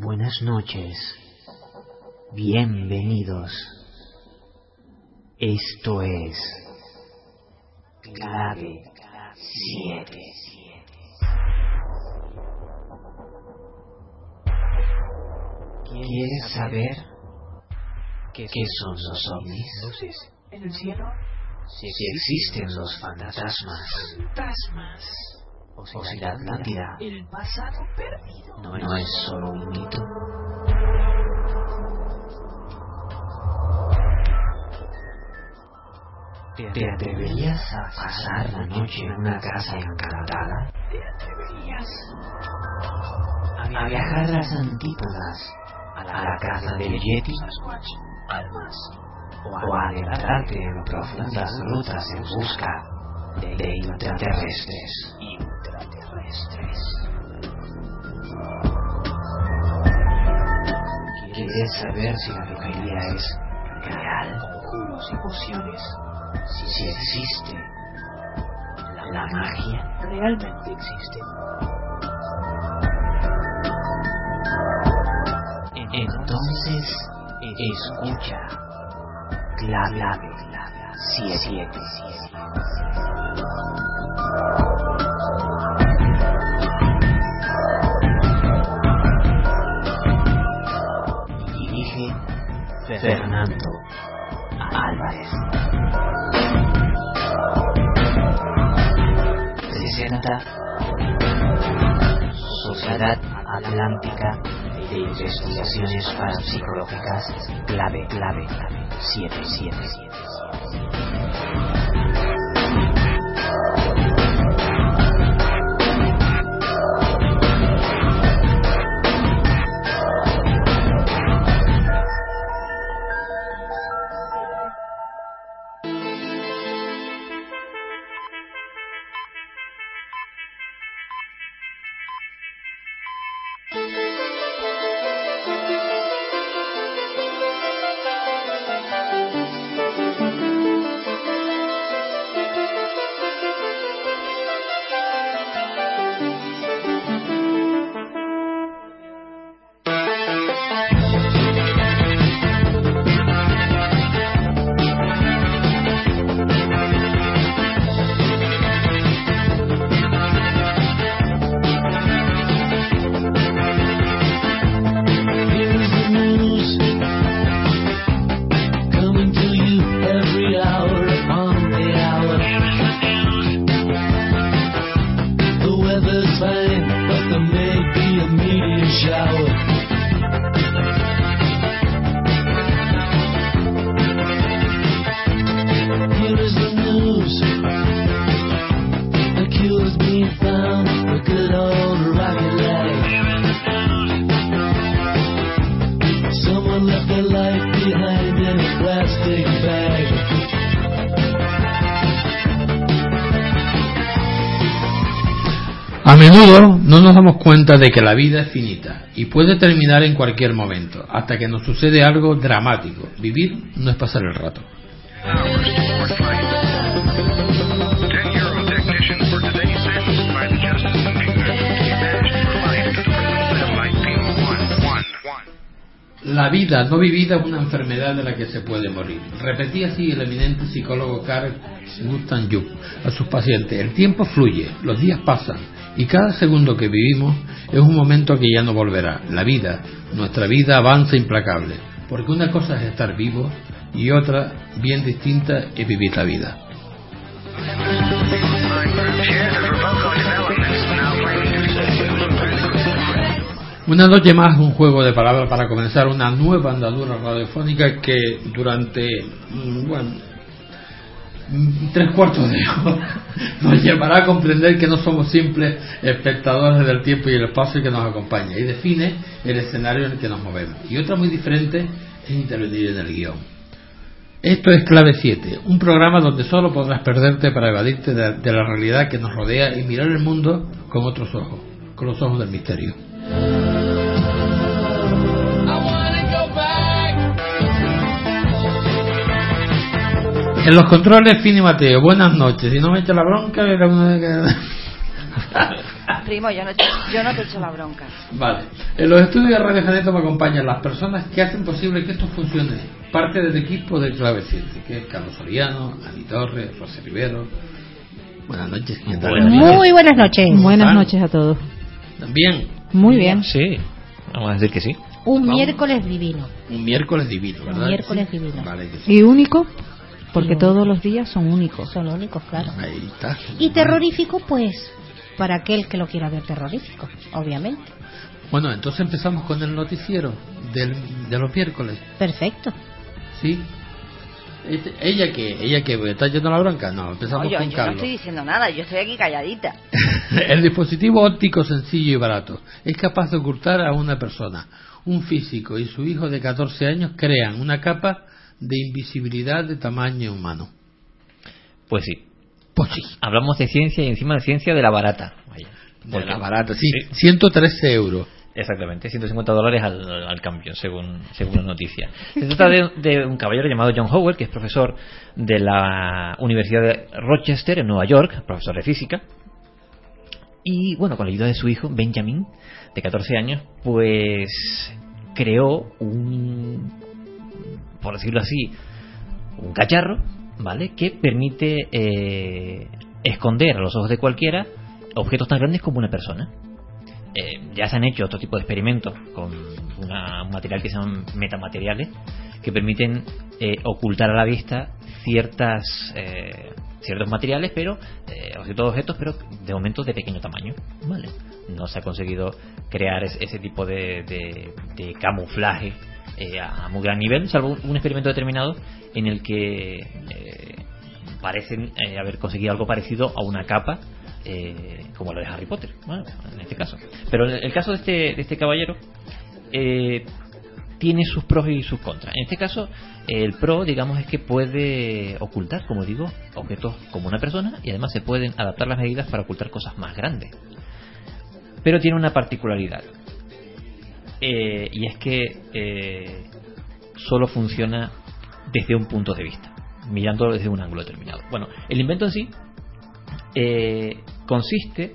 Buenas noches. Bienvenidos. Esto es Clave 7. ¿Quieres saber qué son los ovnis? en el cielo. Si existen los fantasmas Fantasmas. O si la Atlántida El pasado perdido. no, no es solo un mito. ¿Te atreverías a pasar la noche en una casa encantada? ¿Te atreverías? ¿A viajar a las antípodas? ¿A la casa del Yeti? Almas. ¿O a adentrarte en profundas rutas en busca de intraterrestres? Intraterrestres. ¿Quieres saber si la brujería es real? Conjuros y pociones. Si existe la magia. Realmente existen. Entonces, escucha. Clave 7. Dirige Fernando Álvarez. Presenta Sociedad Atlántica de Investigaciones Parapsicológicas Clave Clave 777. A menudo no nos damos cuenta de que la vida es finita y puede terminar en cualquier momento, hasta que nos sucede algo dramático. Vivir no es pasar el rato. hours to Fort Fight. Ten Euro technicians were today sentenced by the Justice and Community Managed for life to the prison satellite P111. La vida no vivida es una enfermedad de la que se puede morir. Repetía así el eminente psicólogo Carl Gustav Jung a sus pacientes. El tiempo fluye, los días pasan y cada segundo que vivimos es un momento que ya no volverá. La vida, nuestra vida avanza implacable, porque una cosa es estar vivo y otra, bien distinta, es vivir la vida. Una noche más, un juego de palabras para comenzar una nueva andadura radiofónica que durante, mm, bueno, tres cuartos de hora nos llevará a comprender que no somos simples espectadores del tiempo y el espacio que nos acompaña y define el escenario en el que nos movemos. Y otra muy diferente es intervenir en el guion. Esto es Clave 7, un programa donde solo podrás perderte para evadirte de, de la realidad que nos rodea y mirar el mundo con otros ojos, con los ojos del misterio. En los controles, Fini Mateo, buenas noches. Si no me echa la bronca, era una... Primo, yo no, te, yo no te echo la bronca. Vale. En los estudios de Radio Janeto me acompañan las personas que hacen posible que esto funcione. Parte del equipo de Clave 7, que es Carlos Soriano, Ani Torres, José Rivero. Buenas noches. ¿qué tal? Muy buenas noches. Buenas noches a todos. También. Muy bien. Sí, vamos a decir que sí. Un Vamos. miércoles divino. Un miércoles divino, ¿verdad? Un miércoles Sí. divino. Vale, que sí. Y único, porque todos los días son únicos. Son únicos, claro. Ahí está. Y terrorífico, pues, para aquel que lo quiera ver terrorífico, obviamente. Bueno, entonces empezamos con el noticiero del, de los miércoles. Perfecto. ¿Sí? Este- ¿Ella que ¿Ella que ¿Está yendo la bronca? No, empezamos Oye, con yo no estoy diciendo nada, yo estoy aquí calladita. El dispositivo óptico sencillo y barato es capaz de ocultar a una persona. Un físico y su hijo de 14 años crean una capa de invisibilidad de tamaño humano. Pues sí. Pues sí. Hablamos de ciencia y encima de ciencia de la barata. Vaya. De la barata, sí. Sí. 113 euros. Exactamente, 150 dólares al, al cambio, según, según la noticia. Se trata de, de un caballero llamado John Howell, que es profesor de la Universidad de Rochester, en Nueva York, profesor de física. Y bueno, con la ayuda de su hijo, Benjamin, de 14 años, pues creó un, por decirlo así, un cacharro, ¿vale? Que permite eh, esconder a los ojos de cualquiera objetos tan grandes como una persona. Eh, ya se han hecho otro tipo de experimentos con una- un material que se llaman metamateriales que permiten eh, ocultar a la vista ciertas eh, ciertos materiales pero eh, ciertos objetos pero de momento de pequeño tamaño vale no se ha conseguido crear es- ese tipo de, de- de camuflaje eh, a, muy gran nivel salvo un, experimento determinado en el que eh, parecen eh, haber conseguido algo parecido a una capa eh, como la de Harry Potter, bueno, en este caso. Pero el, el caso de este, de este caballero tiene sus pros y sus contras. En este caso, el pro, digamos, es que puede ocultar, como digo, objetos como una persona y además se pueden adaptar las medidas para ocultar cosas más grandes. Pero tiene una particularidad. Eh, y es que eh, solo funciona desde un punto de vista, mirándolo desde un ángulo determinado. Bueno, el invento en sí eh, consiste,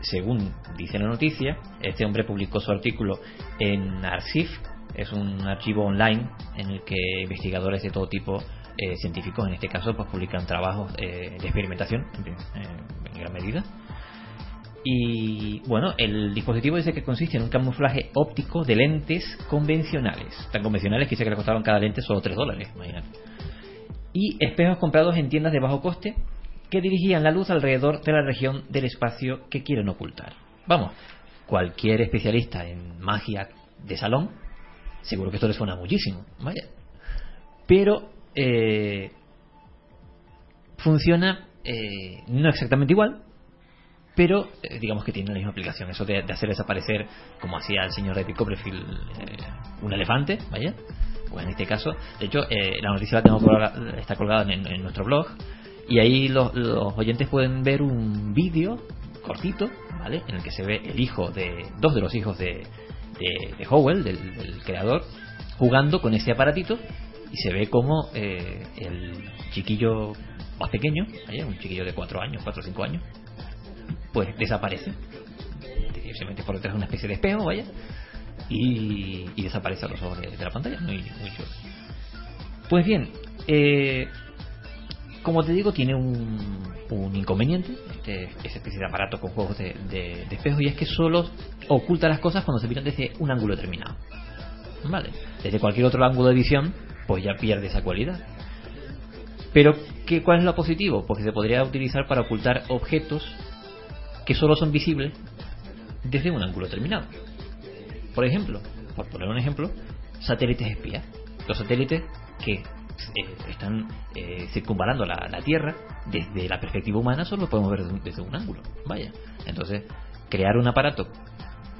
según dice la noticia, este hombre publicó su artículo en Arxiv, es un archivo online en el que investigadores de todo tipo, eh, científicos en este caso, pues publican trabajos eh, de experimentación en, eh, en gran medida. Y bueno, el dispositivo dice que consiste en un camuflaje óptico de lentes convencionales, tan convencionales que dice que le costaron cada lente solo 3 dólares, imagínate. Y espejos comprados en tiendas de bajo coste que dirigían la luz alrededor de la región del espacio que quieren ocultar. Vamos, cualquier especialista en magia de salón, seguro que esto le suena muchísimo, vaya. Pero eh, funciona eh, no exactamente igual, pero eh, digamos que tiene la misma aplicación, eso de, hacer desaparecer, como hacía el señor David Copperfield, eh, un elefante, vaya. Pues en este caso, de hecho, eh, la noticia la tengo colgada- está colgada en, nuestro blog, y ahí los, los oyentes pueden ver un vídeo cortito, ¿vale? En el que se ve el hijo de, dos de los hijos de, de, Howell, del, del creador, jugando con ese aparatito, y se ve como eh, el chiquillo más pequeño, ¿vale? un chiquillo de 4 años, 4 o 5 años, pues desaparece. Se mete por detrás de una especie de espejo, vaya, y, y desaparece a los ojos de, la pantalla. Muy, muy chulo. Pues bien, eh, como te digo, tiene un, un inconveniente, este, esa especie de aparato con juegos de, de, espejo, y es que solo oculta las cosas cuando se miran desde un ángulo determinado. Vale, desde cualquier otro ángulo de visión, pues ya pierde esa cualidad. Pero, ¿qué, ¿cuál es lo positivo? Porque se podría utilizar para ocultar objetos que solo son visibles desde un ángulo determinado. Por ejemplo, por poner un ejemplo, satélites espías. Los satélites que eh, están eh, circunvalando la, la Tierra, desde la perspectiva humana solo lo podemos ver desde un, ángulo. Vaya. Entonces, crear un aparato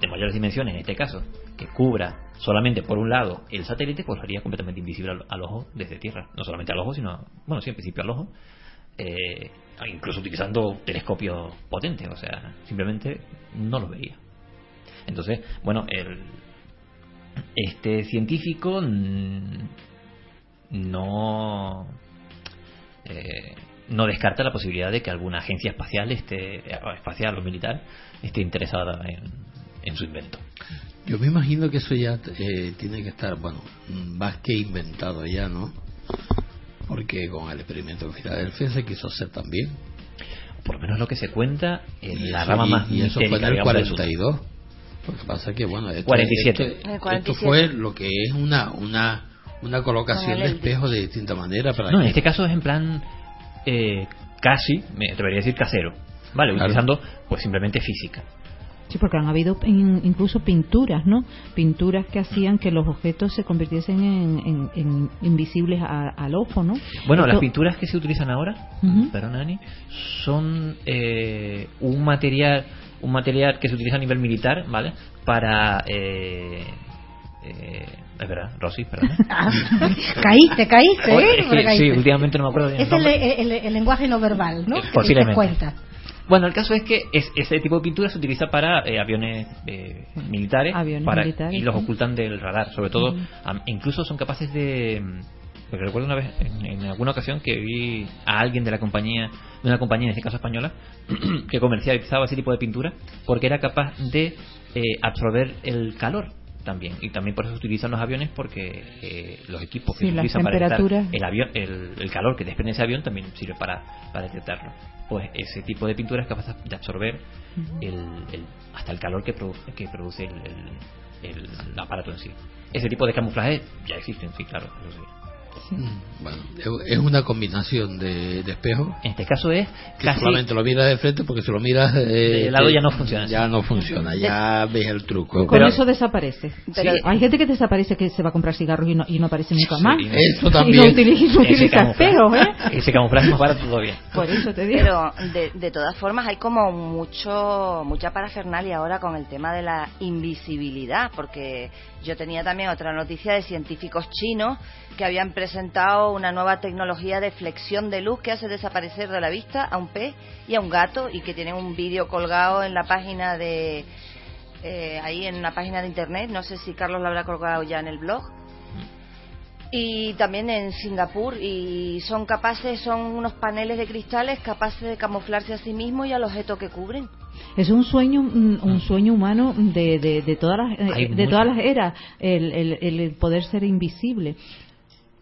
de mayores dimensiones, en este caso, que cubra solamente por un lado el satélite, pues haría completamente invisible al ojo desde Tierra. No solamente al ojo, sino, bueno, sí, en principio al ojo. Eh, incluso utilizando telescopios potentes, o sea, simplemente no lo veía. Entonces, bueno, el, este científico no eh, no descarta la posibilidad de que alguna agencia espacial esté eh, espacial o militar esté interesada en, en su invento. Yo me imagino que eso ya eh, tiene que estar, bueno, más que inventado ya, ¿no? Porque con el experimento de Filadelfia se quiso hacer también. Por lo menos lo que se cuenta en Y la rama y- más y eso fue en el digamos, del asunto. 42. Lo que pasa que, bueno, esto, 47. esto- En el esto 47. fue lo que es una una una colocación de el espejos de distinta manera para No, en este caso es en plan eh, casi, me atrevería a decir casero. Vale, Claro. utilizando pues simplemente física. Sí, porque han habido in- incluso pinturas, ¿no? Pinturas que hacían que los objetos se convirtiesen en, en- en invisibles a- al ojo, ¿no? Bueno, las pinturas que se utilizan ahora, perdón, Ani, son eh, un material un material que se utiliza a nivel militar, ¿vale? Para eh, eh, es verdad, Rosy, perdón. Ah, caíste, caíste, ¿eh? es que caíste. sí, últimamente no me acuerdo bien Es el, nombre. el- el lenguaje no verbal, ¿no? Eh, Que te posiblemente. cuenta. Bueno, el caso es que es- ese tipo de pintura se utiliza para eh, aviones eh, militares, Aviones para- militares, y los ocultan del radar. Sobre todo, incluso son capaces de. mm, Porque recuerdo una vez, en, en alguna ocasión, que vi a alguien de la compañía, de una compañía, en este caso española, que comercializaba ese tipo de pintura, porque era capaz de eh, absorber el calor también. Y también por eso se utilizan los aviones, porque eh, los equipos que Sí, se utilizan para detectar el avión, el, el calor que desprende ese avión también sirve para, para detectarlo. Pues ese tipo de pintura es capaz de absorber el, el- hasta el calor que produce, que produce el, el- el aparato en sí. Ese tipo de camuflaje ya existen, sí, claro. eso sí. Mm, Bueno, es- una combinación de, de espejos En este caso es que casi solamente lo miras de frente porque si lo miras eh, De lado te- ya no funciona. ya no funciona ya ves el truco Con Pero- eso desaparece. Pero- Sí, Hay gente que desaparece que se va a comprar cigarros y no, y no aparece nunca Sí, más. y no- eso Y también no utiliza, no utiliza espejos, ¿eh? ese camuflaje es más barato todavía. Por eso te digo. Pero de, de todas formas hay como mucho mucha parafernalia ahora con el tema de la invisibilidad, porque yo tenía también otra noticia de científicos chinos que habían presentado una nueva tecnología de flexión de luz que hace desaparecer de la vista a un pez y a un gato y que tienen un vídeo colgado en la página de eh, ahí en una página de internet, no sé si Carlos lo habrá colgado ya en el blog y también en Singapur y son capaces, son unos paneles de cristales capaces de camuflarse a sí mismos y al objeto que cubren. Es un sueño, mm, un sueño humano de, de, de todas las, eh, de mucho. todas las eras, el, el, el poder ser invisible.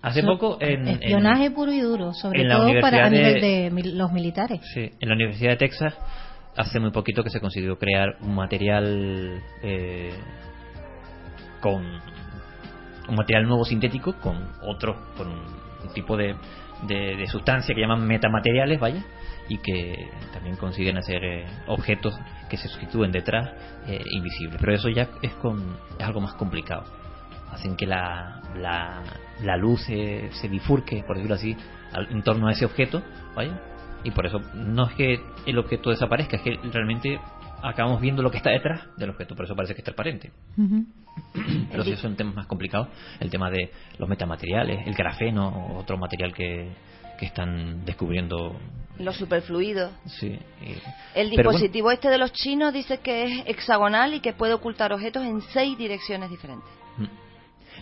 Hace So- poco en, en- Espionaje puro y duro, sobre en la todo para a Universidad nivel de- de los militares. Sí, en la Universidad de Texas hace muy poquito que se consiguió crear un material eh, con un material nuevo sintético con otro, con un tipo de, de, sustancia que llaman metamateriales, vaya, y que también consiguen hacer eh, objetos que se sustituyen detrás eh, invisibles. Pero eso ya es con es algo más complicado. Hacen que la, la, la luz se, se bifurque, por decirlo así, al- en torno a ese objeto, vaya, y por eso no es que el objeto desaparezca, es que realmente acabamos viendo lo que está detrás del objeto, por eso parece que es transparente. Ujú. Pero sí son temas más complicados, el tema de los metamateriales, el grafeno, otro material que, que están descubriendo. Los superfluidos. Sí, y- El bueno, dispositivo este de los chinos dice que es hexagonal y que puede ocultar objetos en seis direcciones diferentes. Mm.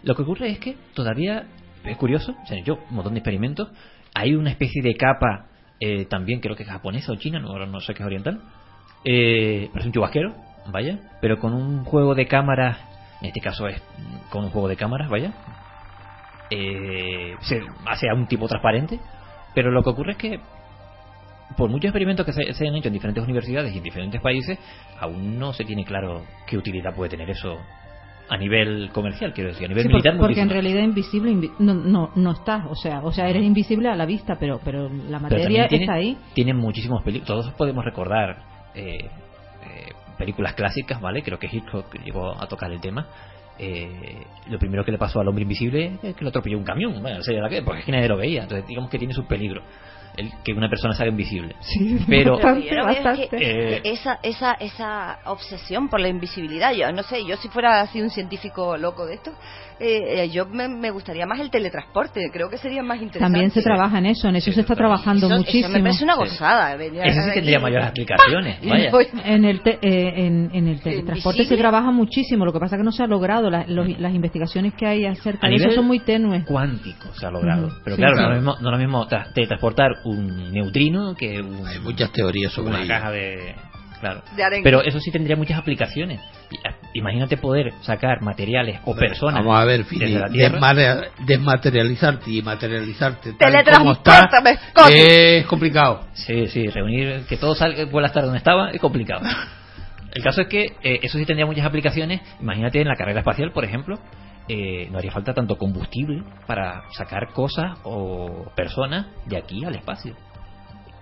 Lo que ocurre es que todavía es curioso, o sea, yo un montón de experimentos, hay una especie de capa eh, también creo que es japonesa o china, no, ahora no sé qué es oriental, eh, parece un chubasquero, vaya, pero con un juego de cámaras, en este caso es con un juego de cámaras, vaya, eh, se hace a un tipo transparente, pero lo que ocurre es que por muchos experimentos que se, se han hecho en diferentes universidades y en diferentes países, aún no se tiene claro qué utilidad puede tener eso a nivel comercial, quiero decir, a nivel Sí, militar. porque, porque en realidad invisible invi- no, no, no estás, o sea, o sea, eres invisible a la vista, pero, pero la materia tiene, está ahí. tiene muchísimos películas. Todos podemos recordar eh, eh, películas clásicas, ¿vale? Creo que Hitchcock llegó a tocar el tema. eh, lo primero que le pasó al hombre invisible es que lo atropelló un camión, bueno, sería la que, porque es que nadie lo veía, entonces digamos que tiene sus peligros el que una persona se haga invisible. pero Pero Eh, esa, esa, esa obsesión por la invisibilidad, yo no sé, yo si fuera así un científico loco de esto, eh, eh, yo me, me gustaría más el teletransporte, creo que sería más interesante. También se trabaja en eso, en eso se está trabajando Eso- muchísimo. Eso me parece una gozada. Ese sí tendría mayores aplicaciones, vaya. En el, te- eh, en, en el teletransporte se trabaja muchísimo, lo que pasa es que no se ha logrado. La- los- las investigaciones que hay acerca de eso son muy tenues. cuántico se ha logrado. Pero Sí, claro, no es lo mismo, no es lo mismo tra- teletransportar un neutrino que un- Hay muchas teorías sobre una caja de... Claro. Pero eso sí tendría muchas aplicaciones. Imagínate poder sacar materiales o personas Vamos a ver, Fini, desde la Tierra. desmare- desmaterializarte y materializarte tal como está es complicado. Sí, sí, reunir que todo salga vuelva a estar donde estaba es complicado. El caso es que eh, eso sí tendría muchas aplicaciones. Imagínate en la carrera espacial, por ejemplo, eh, no haría falta tanto combustible para sacar cosas o personas de aquí al espacio.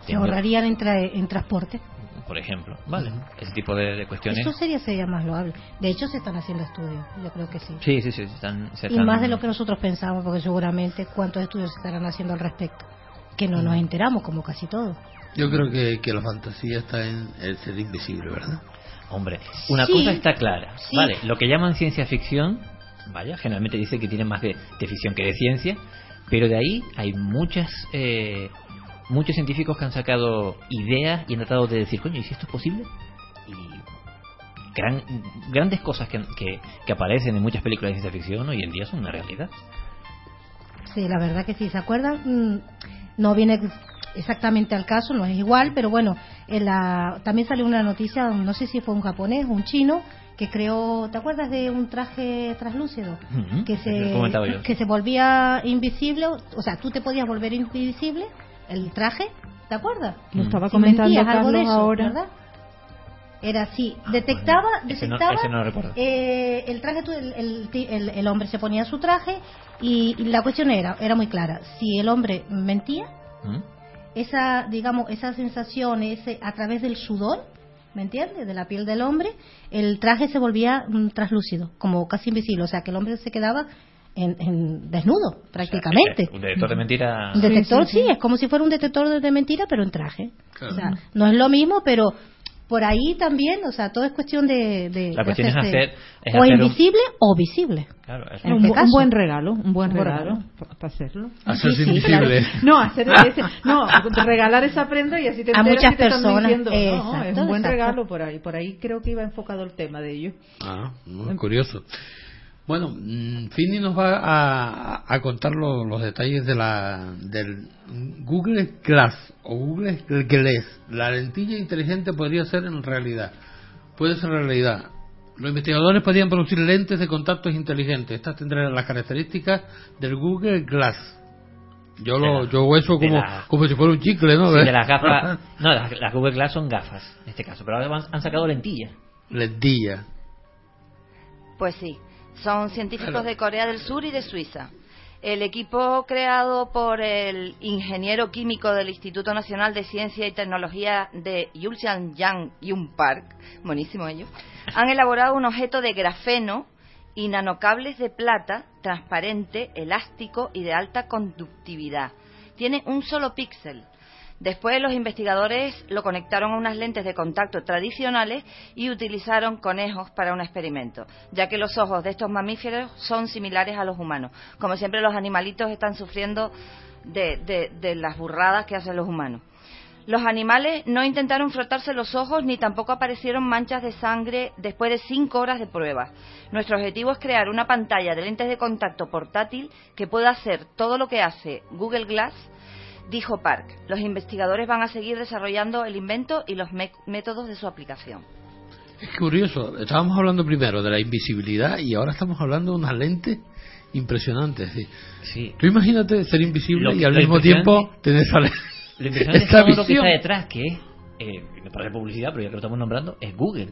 Se ahorrarían en, tra- en transporte. Por ejemplo, ¿vale? Ese tipo de, de cuestiones. Eso sería, sería más loable. De hecho, se están haciendo estudios. Yo creo que sí. Sí, sí, sí, se están, se Y más de lo que nosotros pensamos, porque seguramente cuántos estudios se estarán haciendo al respecto. Que no nos enteramos, como casi todo. Yo creo que, que la fantasía está en el ser invisible, ¿verdad? Hombre, una Sí. cosa está clara, Sí. ¿vale? Lo que llaman ciencia ficción, vaya, generalmente dice que tiene más de, de ficción que de ciencia, pero de ahí hay muchas eh, muchos científicos que han sacado ideas y han tratado de decir, coño, ¿y si esto es posible? Y gran- grandes cosas que, que, que aparecen en muchas películas de ciencia ficción hoy en día son una realidad. Sí, la verdad que sí. ¿Se acuerdan? Mm, No viene exactamente al caso, no es igual, pero bueno, en la, también salió una noticia, no sé si fue un japonés o un chino, que creó, ¿te acuerdas de un traje translúcido? Que he comentado yo. se, que se volvía invisible, o sea, tú te podías volver invisible, el traje, ¿te acuerdas? Lo estaba Si comentando mentías, algo de eso, ahora. ¿verdad? Era así, detectaba, Ese no- detectaba ese no lo recuerdo. eh, el traje, el, el, el- hombre se ponía su traje y, y la cuestión era, era muy clara, si el hombre mentía, ¿Mm? esa, digamos, esa sensación, ese, a través del sudor, ¿me entiendes? De la piel del hombre, el traje se volvía mm, translúcido, como casi invisible, o sea que el hombre se quedaba en, en desnudo, prácticamente. Un detector de mentira. Un detector, Sí, sí, sí, sí. es como si fuera un detector de, mentira, pero en traje. Claro. O sea, no es lo mismo, pero por ahí también, o sea, todo es cuestión de... de La de cuestión es hacerse hacer- es o hacer un- invisible o visible. Claro, es- En un, este un caso. buen regalo, un buen regalo regalo. para hacerlo. Hacerse sí, invisible. No, hacer ese, no, regalar esa prenda y así te A muchas que te están personas. No, es un buen exacto. regalo por ahí. Por ahí creo que iba enfocado el tema de ello. Ah, muy curioso. Bueno, mm, Fini nos va a, a contar lo- los detalles de la del Google Glass o Google Glass. La lentilla inteligente podría ser en realidad. Puede ser realidad. Los investigadores podrían producir lentes de contactos inteligentes. Estas tendrán las características del Google Glass. Yo lo la- yo hago eso como, la- como si fuera un chicle, ¿no? Sí, de las gafas. No, las, las Google Glass son gafas, en este caso. Pero ahora han, han sacado lentillas. Lentilla. Pues sí, son científicos de Corea del Sur y de Suiza. El equipo creado por el ingeniero químico del Instituto Nacional de Ciencia y Tecnología de Yulsan-Yang Yun Park, buenísimo ellos, han elaborado un objeto de grafeno y nanocables de plata transparente, elástico y de alta conductividad. Tiene un solo píxel. Después los investigadores lo conectaron a unas lentes de contacto tradicionales y utilizaron conejos para un experimento, ya que los ojos de estos mamíferos son similares a los humanos. Como siempre los animalitos están sufriendo de, las burradas que hacen los humanos. Los animales no intentaron frotarse los ojos ni tampoco aparecieron manchas de sangre después de cinco horas de pruebas. Nuestro objetivo es crear una pantalla de lentes de contacto portátil que pueda hacer todo lo que hace Google Glass, dijo Park. Los investigadores van a seguir desarrollando el invento y los métodos de su aplicación. Es curioso, estábamos hablando primero de la invisibilidad y ahora estamos hablando de unas lentes impresionantes. sí. Sí. Tú imagínate ser invisible Lo- y al mismo tiempo tener esa, Lo impresionante es esta todo lo que está detrás, que es, eh, me parece publicidad, pero ya que lo estamos nombrando, es Google.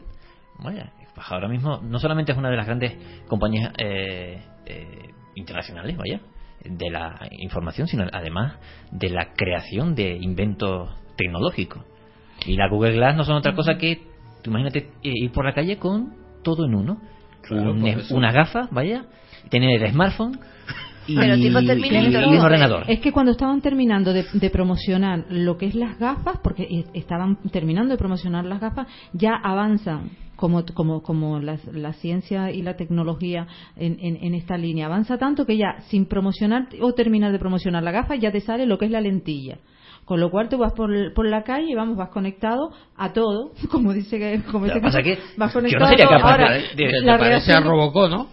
Vaya, pues ahora mismo no solamente es una de las grandes compañías eh, eh, internacionales, vaya, de la información, sino además de la creación de inventos tecnológicos. Y la Google Glass no son otra cosa que, tú imagínate, eh, ir por la calle con todo en uno. Claro, un- una gafa, vaya, tener el smartphone y, Pero tipo y- Terminator, y un ordenador. Es que cuando estaban terminando de, de promocionar lo que es las gafas, porque eh, estaban terminando de promocionar las gafas, ya avanzan como, como, como la, la ciencia y la tecnología en, en, en esta línea. Avanza tanto que ya sin promocionar o terminar de promocionar la gafa ya te sale lo que es la lentilla. Con lo cual tú vas por, por la calle y vamos, vas conectado a todo, como dice que como dice pasa que vas yo no conectado sería a todo. capaz Ahora, de- de- la te parece a Robocop, ¿no?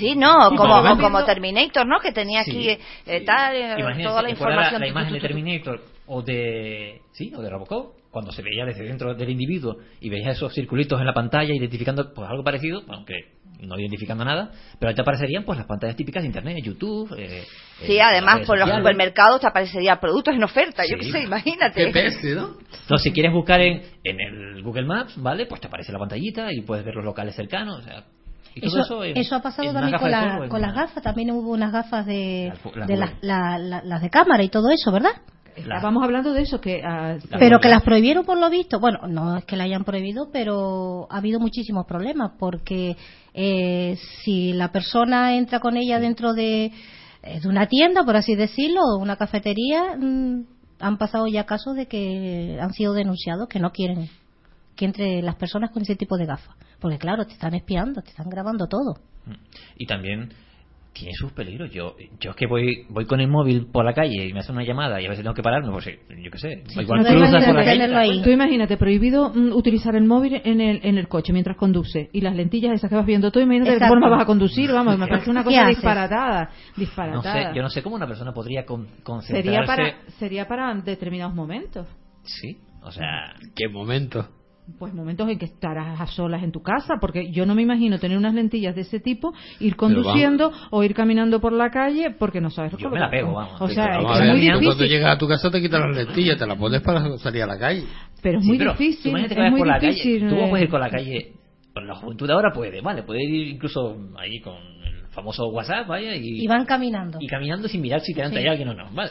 Sí, no, Sí, como, como Terminator, ¿no? Que tenía aquí Sí, eh, tal, eh, Imagínense, toda la ¿recuerda información. la, imagen de Terminator o de sí o de Robocop cuando se veía desde dentro del individuo y veía esos circulitos en la pantalla identificando pues algo parecido aunque no identificando nada pero ahí te aparecerían pues las pantallas típicas de internet YouTube eh, Sí, eh, además por los supermercados te aparecería productos en oferta, yo qué sé, imagínate. ¿no? Entonces, si quieres buscar en, en el Google Maps, ¿vale? Pues te aparece la pantallita y puedes ver los locales cercanos. O sea, y todo Eso, eso, eso ha pasado también con, la- con las gafas, también hubo unas gafas de, Las- de la- las de cámara y todo eso, ¿verdad? Estábamos hablando de eso, que ah, Pero que las prohibieron por lo visto, bueno, no es que la hayan prohibido, pero ha habido muchísimos problemas porque eh, si la persona entra con ella dentro de, eh, de una tienda, por así decirlo, o una cafetería, mm, han pasado ya casos de que han sido denunciados que no quieren que entre las personas con ese tipo de gafas, porque claro, te están espiando, te están grabando todo. Y también tiene sus peligros. Yo yo es que voy voy con el móvil por la calle y me hacen una llamada y a veces tengo que pararme, pues eh, yo qué sé. igual no cruzas por la calle. tenerlo ahí. Tú imagínate, prohibido mm, utilizar el móvil en el, en el coche mientras conduce y las lentillas esas que vas viendo tú, imagínate de qué Exacto. forma vas a conducir, vamos, me parece una ¿Qué cosa disparatada, No disparatada. sé, yo no sé cómo una persona podría con- concentrarse. sería para sería para determinados momentos. Sí, o sea, ¿Qué momento? Pues momentos en que estarás a solas en tu casa, porque yo no me imagino tener unas lentillas de ese tipo, ir conduciendo o ir caminando por la calle, porque no sabes Yo me la pego, vamos. O sea, Vamos es ver, muy tú cuando difícil, llegas a tu casa te quitas las lentillas, te las pones para salir a la calle. pero es Sí, muy pero tú difícil. que Es muy por la difícil. calle. Tú eh, puedes ir por la calle. Bueno, la juventud de ahora puede, vale, puede ir incluso ahí con el famoso WhatsApp, vaya, y, Y van caminando. y caminando sin mirar si delante Sí. alguien o no, vale.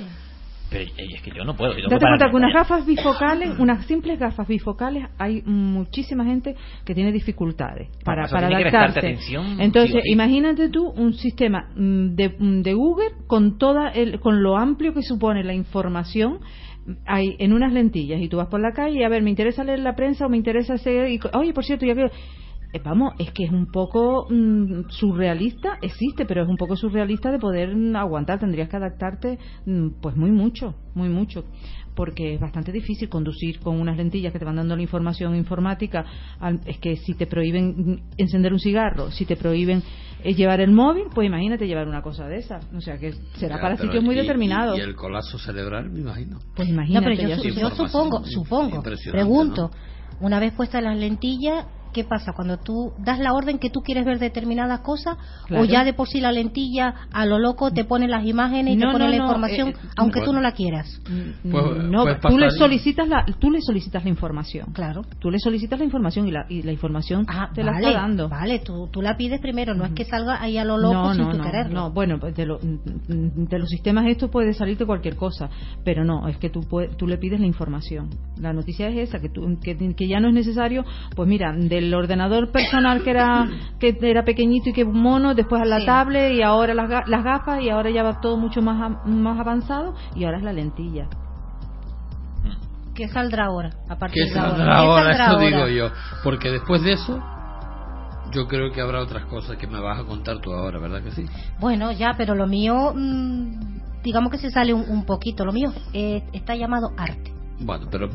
Pero eh, es que yo no puedo. Yo Date cuenta que unas gafas bifocales, unas simples gafas bifocales, hay muchísima gente que tiene dificultades para, eso para prestarte adaptarse. atención, Entonces, sí imagínate tú un sistema mm, de, mm, de Google con toda el, con lo amplio que supone la información hay en unas lentillas y tú vas por la calle y a ver, me interesa leer la prensa o me interesa hacer y oye, por cierto, ya veo Vamos, es que es un poco mm, surrealista, existe, pero es un poco surrealista de poder mm, aguantar. Tendrías que adaptarte, mm, pues muy mucho, muy mucho, porque es bastante difícil conducir con unas lentillas que te van dando la información informática. Al- Es que si te prohíben encender un cigarro, si te prohíben eh, llevar el móvil, pues imagínate llevar una cosa de esa. O sea que será Ya, para sitios muy determinados. Y, el colapso cerebral, me imagino. Pues No, imagínate. pero yo, supongo, supongo, pregunto, una vez puestas las lentillas, ¿qué pasa? Cuando tú das la orden que tú quieres ver determinadas cosas, Claro. o ya de por sí la lentilla a lo loco te pone las imágenes y No, te pone no, la no, información, eh, aunque bueno. tú no la quieras. Mm, Pues- no, pues tú le solicitas la, tú le solicitas la información. Claro. Tú le solicitas la información y la, y la información Ah, te la vale, está dando. vale, tú, tú la pides primero, no es que salga ahí a lo loco no, sin no, tu no, quererlo. no, bueno, pues de, lo- de los sistemas estos puede salirte cualquier cosa, pero no, es que tú, puede- tú le pides la información. La noticia es esa, que, tú, que, que ya no es necesario, pues mira, del ordenador personal que era que era pequeñito y que mono, después a la Sí. tablet y ahora las, ga- las gafas y ahora ya va todo mucho más, a- más avanzado y ahora es la lentilla. ¿Qué saldrá ahora? A partir ¿Qué de ahora? saldrá ¿Qué ahora? saldrá Eso ahora? digo yo. Porque después de eso, yo creo que habrá otras cosas que me vas a contar tú ahora, ¿verdad que sí? Bueno, ya, pero lo mío, mm, digamos que se sale un, un poquito. Lo mío eh, está llamado arte. Bueno, pero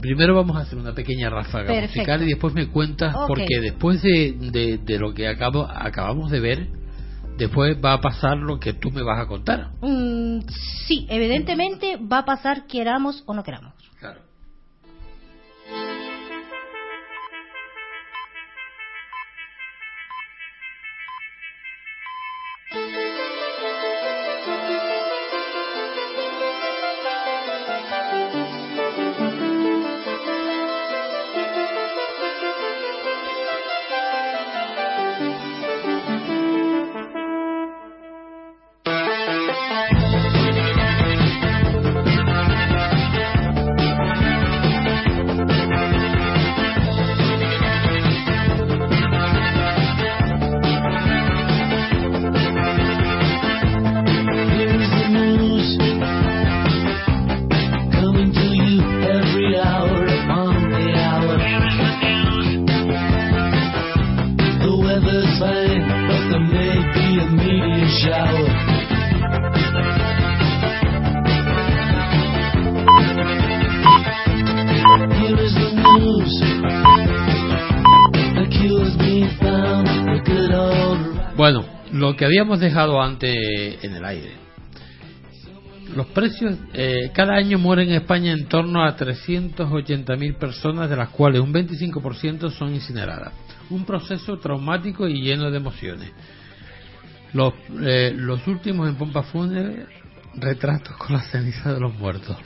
primero vamos a hacer una pequeña ráfaga Perfecto. musical y después me cuentas, porque después de, de, de lo que acabo, acabamos de ver, después va a pasar lo que tú me vas a contar. Mm, sí, evidentemente va a pasar queramos o no queramos. Lo que habíamos dejado antes en el aire. Los precios, eh, cada año mueren en España en torno a 380.000 personas, de las cuales un 25% son incineradas. Un proceso traumático y lleno de emociones. Los, eh, los últimos en pompa fúnebre, retratos con la ceniza de los muertos.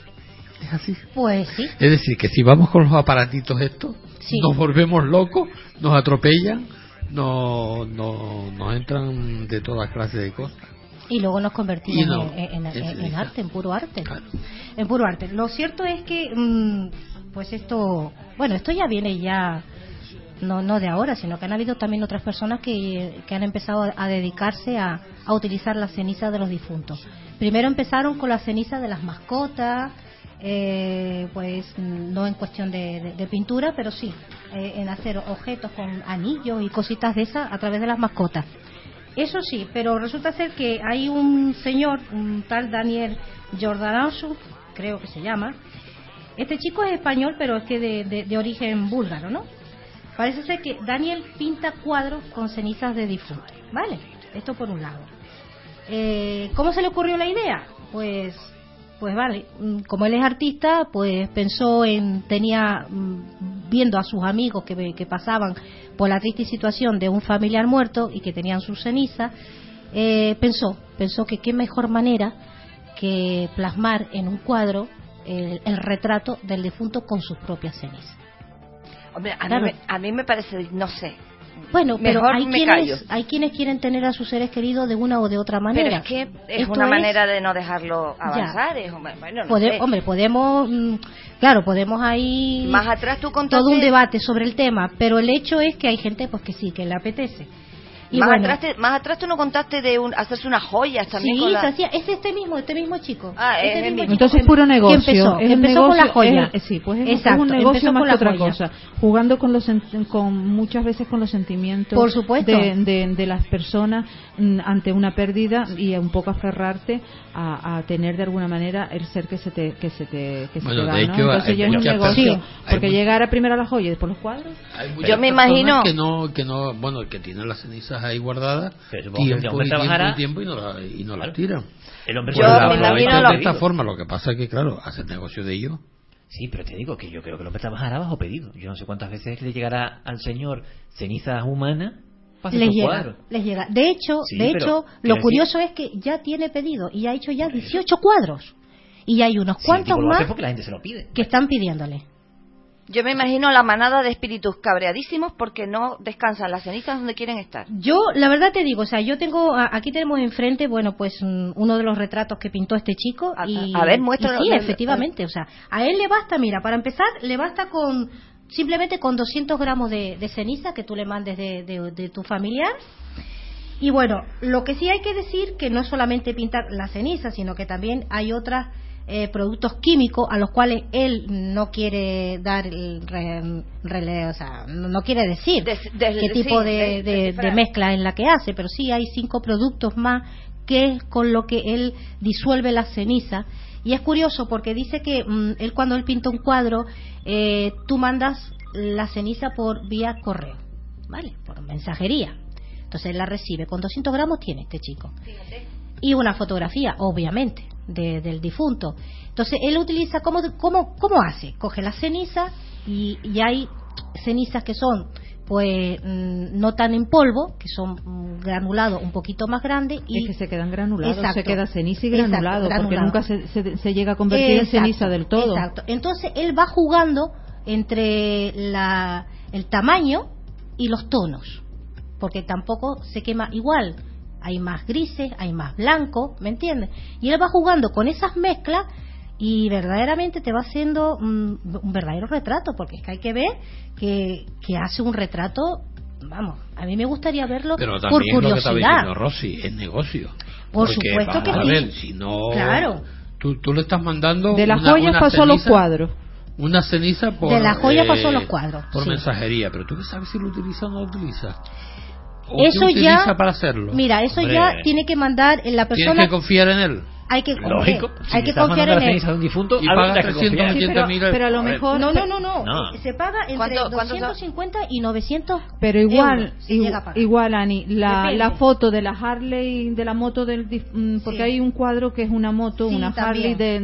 Es así. Pues sí. Es decir, que si vamos con los aparatitos estos, Sí. nos volvemos locos, nos atropellan, no, no, nos entran de todas clases de cosas. Y luego nos convertimos no, en, en- en- es en ceniza. arte, en puro arte. En puro arte. Lo cierto es que, mm, pues esto, bueno, esto ya viene ya, no, no de ahora, sino que han habido también otras personas que, que han empezado a, a dedicarse a, a utilizar la ceniza de los difuntos. Primero empezaron con la ceniza de las mascotas, eh, pues mm, no en cuestión de, de- pintura, pero sí eh, en hacer objetos con anillos y cositas de esas a través de las mascotas. Eso sí, pero resulta ser que hay un señor, un tal Daniel Giordanosu, creo que se llama. Este chico es español, pero es que de, de- de origen búlgaro, ¿no? Parece ser que Daniel pinta cuadros con cenizas de difuntos, ¿vale? Esto por un lado. Eh, ¿Cómo se le ocurrió la idea? Pues, pues vale, mm, como él es artista, pues pensó en, tenía, mm, viendo a sus amigos que, que pasaban por la triste situación de un familiar muerto y que tenían sus cenizas, eh, pensó, pensó que qué mejor manera que plasmar en un cuadro el, el retrato del difunto con sus propias cenizas. Hombre, a, Claro. mí, a mí me parece, no sé. Bueno, pero Mejor hay me callo. quienes, hay quienes quieren tener a sus seres queridos de una o de otra manera. Pero es que es Esto una manera de no dejarlo avanzar. Es, bueno, no Pode- sé. Hombre, podemos, mm, claro, podemos ahí Más atrás tú contaste... todo un debate sobre el tema, pero el hecho es que hay gente pues que sí, que le apetece. Y más, bueno, atrás te- más atrás tú no contaste de un, hacerse unas joyas también sí, con la... hacía, es este mismo, este mismo chico. Ah, este es el mismo chico Entonces puro negocio. empezó, es un empezó negocio, con la joya. es- sí, pues es, Exacto, un negocio empezó más con que la otra joya. cosa. Jugando con los con muchas veces con los sentimientos Por supuesto. De, de- de las personas mm, ante una pérdida y un poco aferrarte a, a tener de alguna manera el ser que se te que se te que se te va, ¿no? hecho, Entonces hay ya es un negocio. porque mu- llegara primero a la joya y después los cuadros. Hay Yo me imagino- que no, que no, bueno, que tienen las ahí guardadas que el tiempo hombre y tiempo trabajará- y tiempo y no, la- y no las tiran. El hombre la- la lo- de esta forma, lo que pasa es que, claro, hacer negocio de ello. Sí, pero te digo que yo creo que el hombre trabajará bajo pedido. Yo no sé cuántas veces le llegará al señor cenizas humanas les llega, cuadro. les llega. De hecho, Sí, de pero, hecho, lo decir- curioso es que ya tiene pedido y ha hecho ya 18 cuadros. Y hay unos Sí, cuantos más porque la gente se lo pide. que están pidiéndole. Yo me imagino la manada de espíritus cabreadísimos porque no descansan las cenizas donde quieren estar. Yo, la verdad te digo, o sea, yo tengo, aquí tenemos enfrente, bueno, pues uno de los retratos que pintó este chico. A- y, a ver, muéstralo. y Sí, efectivamente, o sea, a él le basta, mira, para empezar, le basta con, simplemente con 200 gramos de, de ceniza que tú le mandes de, de- de tu familiar. Y bueno, lo que sí hay que decir que no es solamente pintar la ceniza, sino que también hay otros productos químicos a los cuales él no quiere dar el re- rele- o sea, no quiere decir Des- des- qué tipo sí, de, de- mezcla en la que hace, pero sí hay cinco productos más que es con lo que él disuelve la ceniza. Y es curioso porque dice que mm, él cuando él pinta un cuadro, eh, tú mandas la ceniza por vía correo, ¿vale? Por mensajería. Entonces él la recibe. Con 200 gramos tiene este chico. Y una fotografía, obviamente, de- del difunto. Entonces él utiliza, ¿cómo, cómo, cómo hace? Coge la ceniza y, y hay cenizas que son pues mm, no tan en polvo, que son mm, granulados un poquito más grandes y es que se quedan granulados, Exacto. se queda ceniza y Exacto, granulado, porque nunca se, se- se llega a convertir en ceniza del todo. Exacto. Entonces él va jugando entre la, el tamaño y los tonos, porque tampoco se quema igual. Hay más grises, hay más blanco, ¿me entiendes? Y él va jugando con esas mezclas y verdaderamente te va haciendo mm, un verdadero retrato, porque es que hay que ver que, que hace un retrato, vamos, a mí me gustaría verlo Pero por también es lo que curiosidad. Rosy, es negocio. Por Porque, supuesto que sí. a ver, si no... Claro. Tú, tú le estás mandando... De las una- joyas una pasó a los cuadros. Una ceniza por... De las joyas eh, pasó a los cuadros, Por sí. mensajería, pero tú qué sabes si lo utiliza o no lo utiliza. ¿O qué eso utiliza ya para hacerlo? mira eso Hombre. ya tiene que mandar en la persona que confiar en él. Hay que Lógico. Si hay que confiar en la él ceniza de un difunto, Y pagas tendrás que confiar. 380 pero, mil. pero a lo mejor no no no no, No. Se paga entre ¿Cuánto- cuánto son? 250 y 900 Pero igual, euros se igu- llega a pagar. igual Ani, la, la foto de la Harley, de la moto del, dif- mm, porque Sí. hay un cuadro que es una moto, Sí, una Harley de,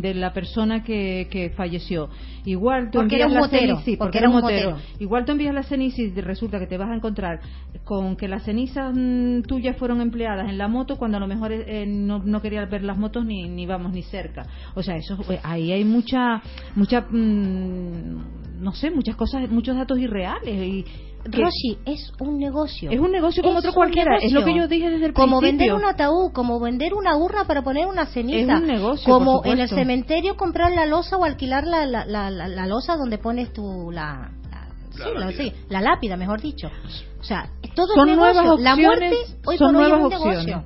de la persona que, que falleció. Igual tú Porque era envías un la motero, ceniza, porque porque era era un un motero. motero. Igual tú envías la ceniza y resulta que te vas a encontrar con que las cenizas mm, tuyas fueron empleadas en la moto cuando a lo mejor eh, no, no ver las motos ni, ni vamos ni cerca. O sea, eso eh, ahí hay mucha mucha mm, no sé, muchas cosas, muchos datos irreales y Rosy, es un negocio. es un negocio como Es otro cualquiera, es lo que yo dije desde el como principio. vender un ataúd, como vender una urna para poner una ceniza. Es un negocio, Como por en el cementerio comprar la losa o alquilar la, la, la, la- la losa donde pones tu la, la, sí, la- lápida. sí, la lápida, mejor dicho. O sea, todo Son es negocio. nuevas la muerte opciones, hoy son por hoy es nuevas un negocio.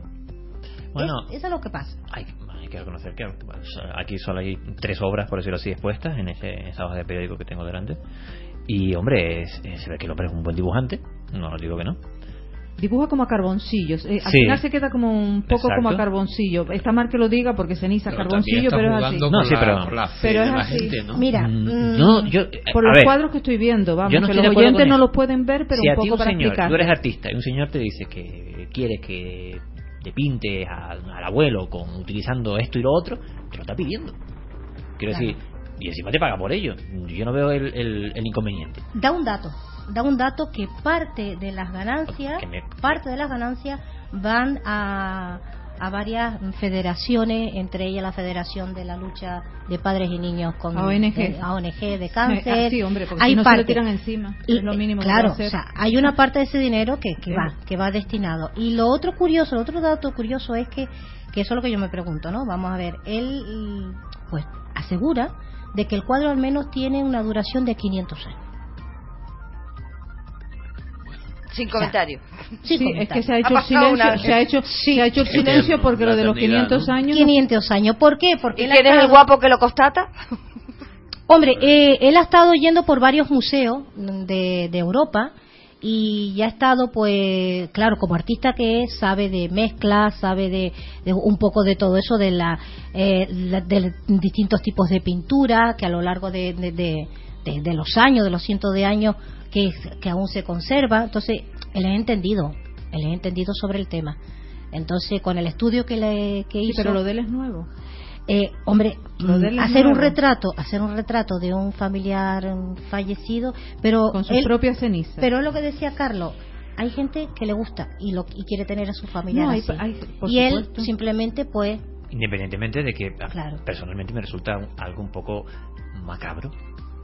Bueno, Es- eso es lo que pasa. hay, hay que reconocer que aquí solo hay tres obras, por decirlo así, expuestas en, ese, en esa hoja de periódico que tengo delante. Y, hombre, es- es- se ve que el hombre es un buen dibujante. No digo que no. Dibuja como a carboncillos. eh, al Sí. final se queda como un poco Exacto. como a carboncillo. Está mal que lo diga porque ceniza, Pero carboncillo, pero es así. No, sí, pero- la pero es así. gente, ¿no? Mira, Mm, mm, no, yo, eh, Por los ver, cuadros que estoy viendo, vamos, yo no que los oyentes no eso. lo pueden ver, pero si un a ti poco un para señor, explicar. tú eres artista y un señor te dice que quiere que te pintes al, al abuelo con utilizando esto y lo otro, te lo está pidiendo. Quiero Claro. decir, y encima te paga por ello. Yo no veo el, el- el inconveniente. da un dato, da un dato que parte de las ganancias, me- parte de las ganancias van a, a varias federaciones, entre ellas la Federación de la Lucha de Padres y Niños con A ONG. de, de cáncer. Sí, hombre, porque hay si no se le tiran encima. Es lo mínimo que claro, o sea, hay una parte de ese dinero que, que Sí. va, que va destinado. Y lo otro curioso, el otro dato curioso es que, que eso es lo que yo me pregunto, ¿no? Vamos a ver, él pues asegura de que el cuadro al menos tiene una duración de 500 años. Sin comentario. Sí, es que se ha hecho Ha el silencio, una- se ha hecho, se ha hecho el silencio porque lo de los eternidad, 500 ¿no? años. 500 años. ¿Por qué? Porque ¿Y él ha quién es el estado- guapo que lo constata? Hombre, eh, él ha estado yendo por varios museos de, de Europa y ya ha estado, pues, claro, como artista que es, sabe de mezclas, sabe de, de un poco de todo eso, de, la, eh, la- de distintos tipos de pintura que a lo largo de, de- de- de- de los años, de los cientos de años, que, que aún se conserva. Entonces, él es entendido, él es entendido sobre el tema. Entonces, con el estudio que, le, que Sí, hizo, pero lo de él es nuevo. eh, hombre, mm, hacer un retrato, hacer un retrato de un familiar fallecido, pero Con sus propias cenizas. pero es lo que decía Carlos, hay gente que le gusta y lo y quiere tener a su familiar No, hay- así. hay- por y él simplemente pues Independientemente de que a- Claro. personalmente me resulta algo un poco macabro.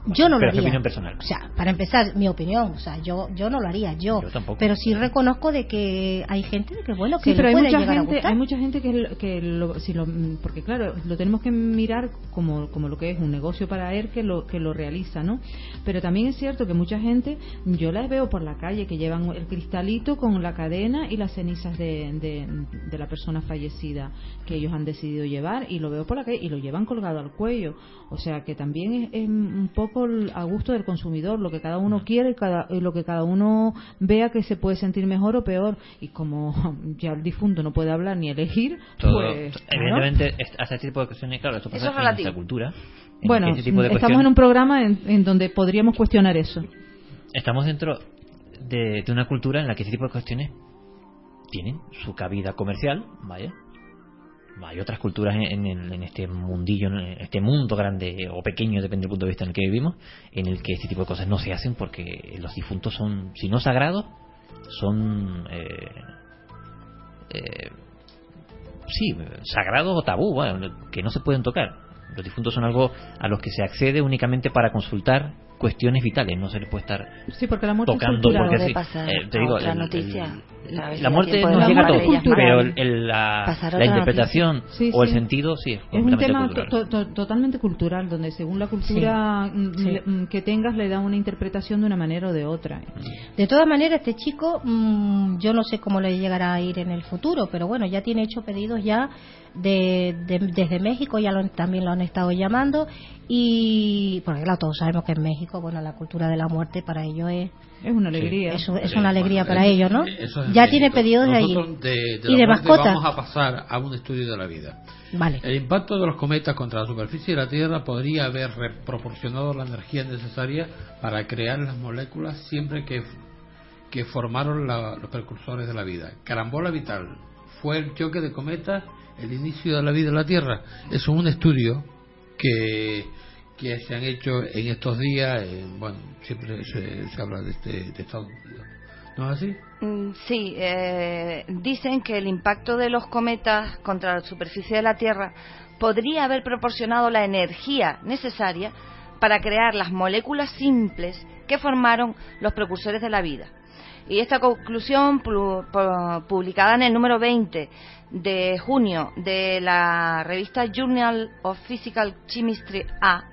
Yo no Pero lo es haría. opinión personal. O sea, para empezar, mi opinión, o sea, yo yo no lo haría, yo. Yo tampoco. Pero sí reconozco de que hay gente que bueno que Sí, pero le hay puede mucha llegar a gente, gustar. hay mucha gente que, lo- que lo, si lo, porque claro, lo tenemos que mirar como, como lo que es un negocio para él que lo que lo realiza, ¿no? Pero también es cierto que mucha gente, yo las veo por la calle que llevan el cristalito con la cadena y las cenizas de, de, de la persona fallecida que ellos han decidido llevar y lo veo por la calle y lo llevan colgado al cuello, o sea que también es, es un poco el- a gusto del consumidor, lo que cada uno quiere y, cada, y lo que cada uno vea que se puede sentir mejor o peor y como ya el difunto no puede hablar ni elegir, Todo, pues evidentemente, est- hasta este tipo de cuestiones, claro, esto pasa Eso es en nuestra cultura. en Bueno, este tipo de estamos en un programa en, en donde podríamos cuestionar eso. Estamos dentro de, de una cultura en la que este tipo de cuestiones tienen su cabida comercial, vaya. Hay otras culturas en, en- en este mundillo, en este mundo grande o pequeño, depende del punto de vista en el que vivimos, en el que este tipo de cosas no se hacen porque los difuntos son, si no sagrados, son eh, eh, sí, sagrados o tabú, que no se pueden tocar. Los difuntos son algo a los que se accede únicamente para consultar cuestiones vitales, no se les puede estar Sí, porque la muerte es tocando cultural. porque sí, eh, te digo el- noticia. el- la muerte nos llega a todos pero el, el- la, la interpretación Sí, o el sentido sí es Es un tema cultural. to- to- totalmente cultural, donde según la cultura mm, sí. le- mm, que tengas le da una interpretación de una manera o de otra. De todas maneras, este chico, mm, yo no sé cómo le llegará a ir en el futuro, pero bueno, ya tiene hecho pedidos ya de, de- desde México, ya lo- también lo han estado llamando, y porque claro, todos sabemos que en México pues bueno, la cultura de la muerte para ellos es Es una alegría. es, es Sí, una alegría bueno, para ellos, ¿no? eso es Ya tiene pedidos de ahí. Nosotros de, de y de mascotas. Vamos a pasar a un estudio de la vida. Vale. El impacto de los cometas contra la superficie de la Tierra podría haber proporcionado la energía necesaria para crear las moléculas siempre que, que formaron la- los precursores de la vida. Carambola vital. ¿Fue el choque de cometas el inicio de la vida en la Tierra? Eso es un estudio que, que se han hecho en estos días. eh, bueno, siempre se, habla de, este, de Estados Unidos. ¿No es así? Mm, Sí, eh, dicen que el impacto de los cometas contra la superficie de la Tierra podría haber proporcionado la energía necesaria para crear las moléculas simples que formaron los precursores de la vida. Y esta conclusión, publicada en el número 20 de junio de la revista Journal of Physical Chemistry A,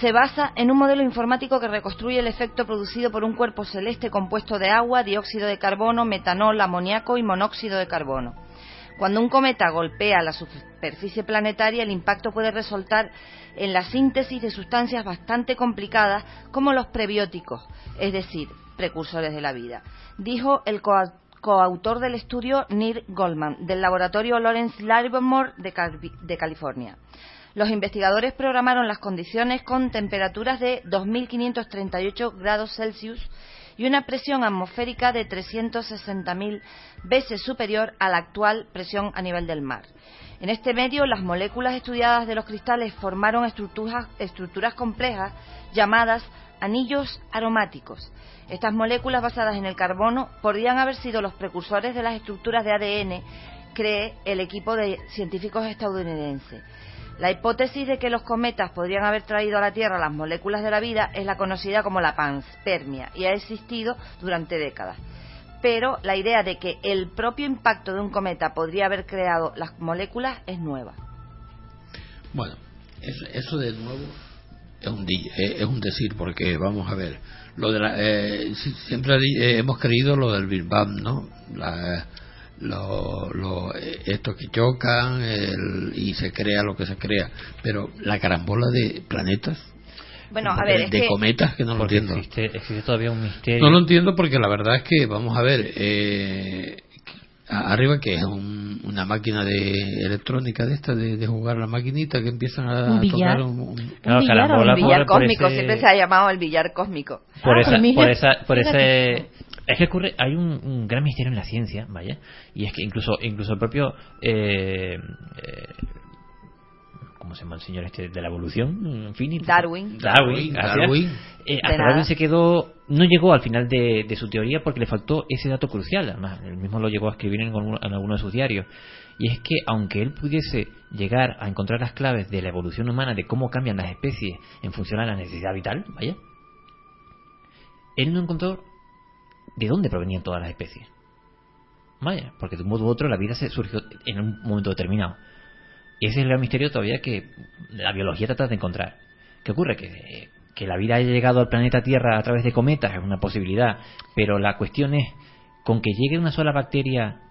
Se basa en un modelo informático que reconstruye el efecto producido por un cuerpo celeste compuesto de agua, dióxido de carbono, metanol, amoníaco y monóxido de carbono. Cuando un cometa golpea la superficie planetaria, el impacto puede resultar en la síntesis de sustancias bastante complicadas como los prebióticos, es decir, precursores de la vida, dijo el coa- coautor del estudio Neil Goldman, del laboratorio Lawrence Livermore de California. Los investigadores programaron las condiciones con temperaturas de 2.538 grados Celsius y una presión atmosférica de 360.000 veces superior a la actual presión a nivel del mar. En este medio, las moléculas estudiadas de los cristales formaron estructuras, estructuras complejas llamadas anillos aromáticos. Estas moléculas basadas en el carbono podrían haber sido los precursores de las estructuras de ADN, cree el equipo de científicos estadounidenses. La hipótesis de que los cometas podrían haber traído a la Tierra las moléculas de la vida es la conocida como la panspermia y ha existido durante décadas. Pero la idea de que el propio impacto de un cometa podría haber creado las moléculas es nueva. Bueno, eso, de nuevo es un, eh, es un decir, porque vamos a ver, lo de la, eh, si- siempre eh, hemos creído lo del Big Bang, ¿no? La, lo, lo- eh, estos que chocan el- y se crea lo que se crea, pero la carambola de planetas, Bueno, a de, ver, es de que cometas, que no lo entiendo. existe, existe todavía un misterio. No lo entiendo porque la verdad es que, vamos a ver, eh, arriba que es un- una máquina de electrónica de esta, de, de jugar la maquinita que empiezan a Un tocar un- un- Claro, billar o el billar por- por cósmico ese- siempre se ha llamado el billar cósmico. por Ah, esa, por esa, por ese es que ocurre hay un, un gran misterio en la ciencia vaya y es que incluso incluso el propio eh, eh, ¿cómo se llama el señor este de la evolución? Darwin. Darwin, gracias. Darwin. Eh, hasta. Darwin se quedó no llegó al final de, de su teoría porque le faltó ese dato crucial además él mismo lo llegó a escribir en, en alguno de sus diarios y es que aunque él pudiese llegar a encontrar las claves de la evolución humana de cómo cambian las especies en función a la necesidad vital vaya él no encontró de dónde provenían todas las especies. Vaya, porque de un modo u otro la vida se surgió en un momento determinado. Y ese es el gran misterio todavía que la biología trata de encontrar. ¿Qué ocurre? Que, la vida haya llegado al planeta Tierra a través de cometas es una posibilidad, pero la cuestión es, con que llegue una sola bacteria,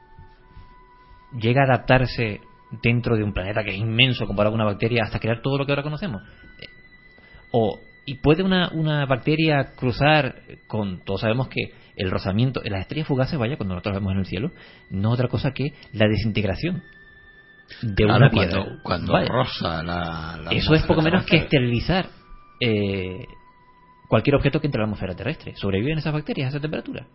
llega a adaptarse dentro de un planeta que es inmenso comparado con una bacteria hasta crear todo lo que ahora conocemos. O, y puede una, una bacteria cruzar con, todos sabemos que el rozamiento, las estrellas fugaces, vaya, cuando nosotros vemos en el cielo, no es otra cosa que la desintegración de Claro, una piedra. cuando, rosa la, la Eso es poco menos que esterilizar eh, cualquier objeto que entre a la atmósfera terrestre. ¿Sobreviven esas bacterias a esa temperatura?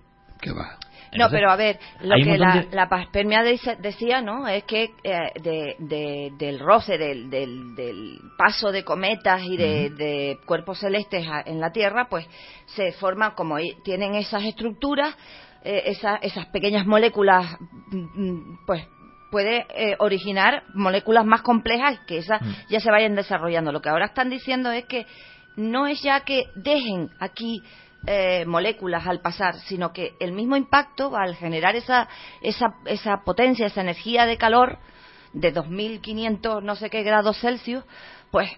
¿Qué va? No, Entonces, pero a ver, lo que la, de- la panspermia dice- decía, ¿no? Es que eh, de, de- del roce, del, del, del paso de cometas y de, de cuerpos celestes a- en la Tierra, pues se forman, como tienen esas estructuras, eh, esa- esas pequeñas moléculas, mm, mm, pues puede eh, originar moléculas más complejas que esas Mm. ya se vayan desarrollando. Lo que ahora están diciendo es que no es ya que dejen aquí eh, moléculas al pasar, sino que el mismo impacto, al generar esa, esa, esa potencia, esa energía de calor de 2500 no sé qué grados Celsius, pues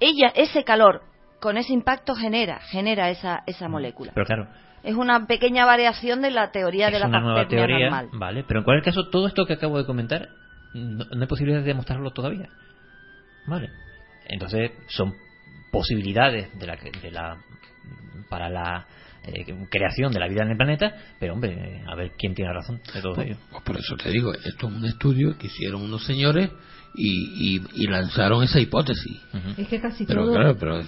ella, ese calor con ese impacto genera, genera esa, esa molécula. Pero claro, Es una pequeña variación de la teoría de es la una nueva teoría, normal. vale, pero en cualquier caso, todo esto que acabo de comentar, no, no hay posibilidad de demostrarlo todavía. Vale. Entonces, son posibilidades de la, de la para la eh, creación de la vida en el planeta, pero hombre, eh, a ver quién tiene razón de todo ello. Pues por eso te digo, esto es un estudio que hicieron unos señores y, y, y lanzaron esa hipótesis. Es que casi Pero todo, claro, pero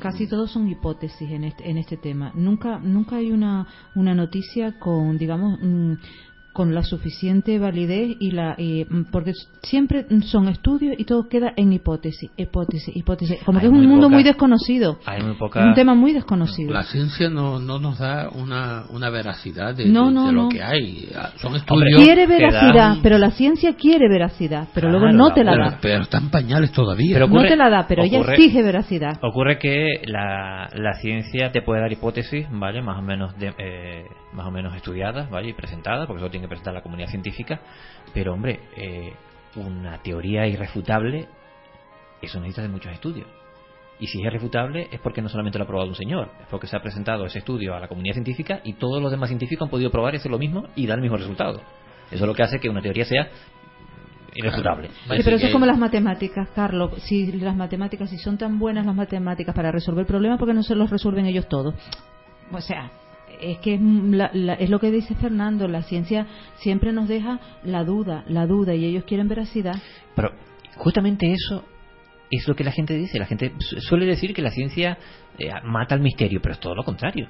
casi todos son hipótesis en este, en este tema. Nunca, nunca hay una, una noticia con, digamos, mm, con la suficiente validez y la, y, mm, porque siempre son estudios y todo queda en hipótesis, hipótesis, hipótesis. Como Hay que es un mundo poca- muy desconocido. Hay muy poca un tema muy desconocido. la ciencia no, no nos da una, una veracidad de, No, de- no, de lo no. que hay. Ah, Son estudios, Quiere veracidad, dan- pero la ciencia quiere veracidad, pero luego Claro, no te la pero, da. pero están pañales todavía. Pero no ocurre- te la da, pero ella ocurre- exige veracidad. Ocurre que la, la ciencia te puede dar hipótesis, ¿vale? Más o menos de- eh, más o menos estudiadas, ¿vale? Y presentadas, porque eso tiene que presentar la comunidad científica. Pero, hombre, eh, una teoría irrefutable, eso necesita de muchos estudios. Y si es irrefutable es porque no solamente lo ha probado un señor, es porque se ha presentado ese estudio a la comunidad científica y todos los demás científicos han podido probar y hacer lo mismo y dar el mismo resultado. Eso es lo que hace que una teoría sea irrefutable. Sí, pero eso que- es como las matemáticas, Carlos. Si las matemáticas, si son tan buenas las matemáticas para resolver problemas, ¿por qué no se los resuelven ellos todos? O sea, es que es, la- es lo que dice Fernando, la ciencia siempre nos deja la duda, la duda, y ellos quieren veracidad. Pero justamente eso es lo que la gente dice. La gente su- suele decir que la ciencia eh, mata al misterio, pero es todo lo contrario.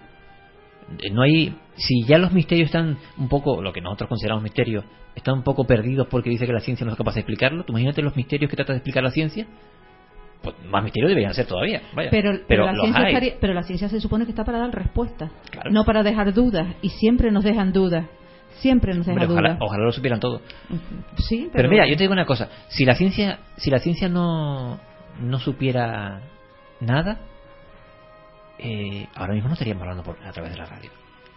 Eh, No hay, si ya los misterios están un poco, lo que nosotros consideramos misterios, están un poco perdidos porque dice que la ciencia no es capaz de explicarlo. Tú imagínate los misterios que trata de explicar la ciencia. Pues más misterios deberían ser todavía. Vaya. Pero, pero, la los ciencia estaría- pero la ciencia se supone que está para dar respuestas, Claro. no para dejar dudas, y siempre nos dejan dudas. Siempre nos dejan ojalá, dudas. ojalá lo supieran todo. Sí, pero, Pero mira, yo te digo una cosa, si la ciencia, si la ciencia no, no supiera nada, eh, ahora mismo no estaríamos hablando por, a través de la radio.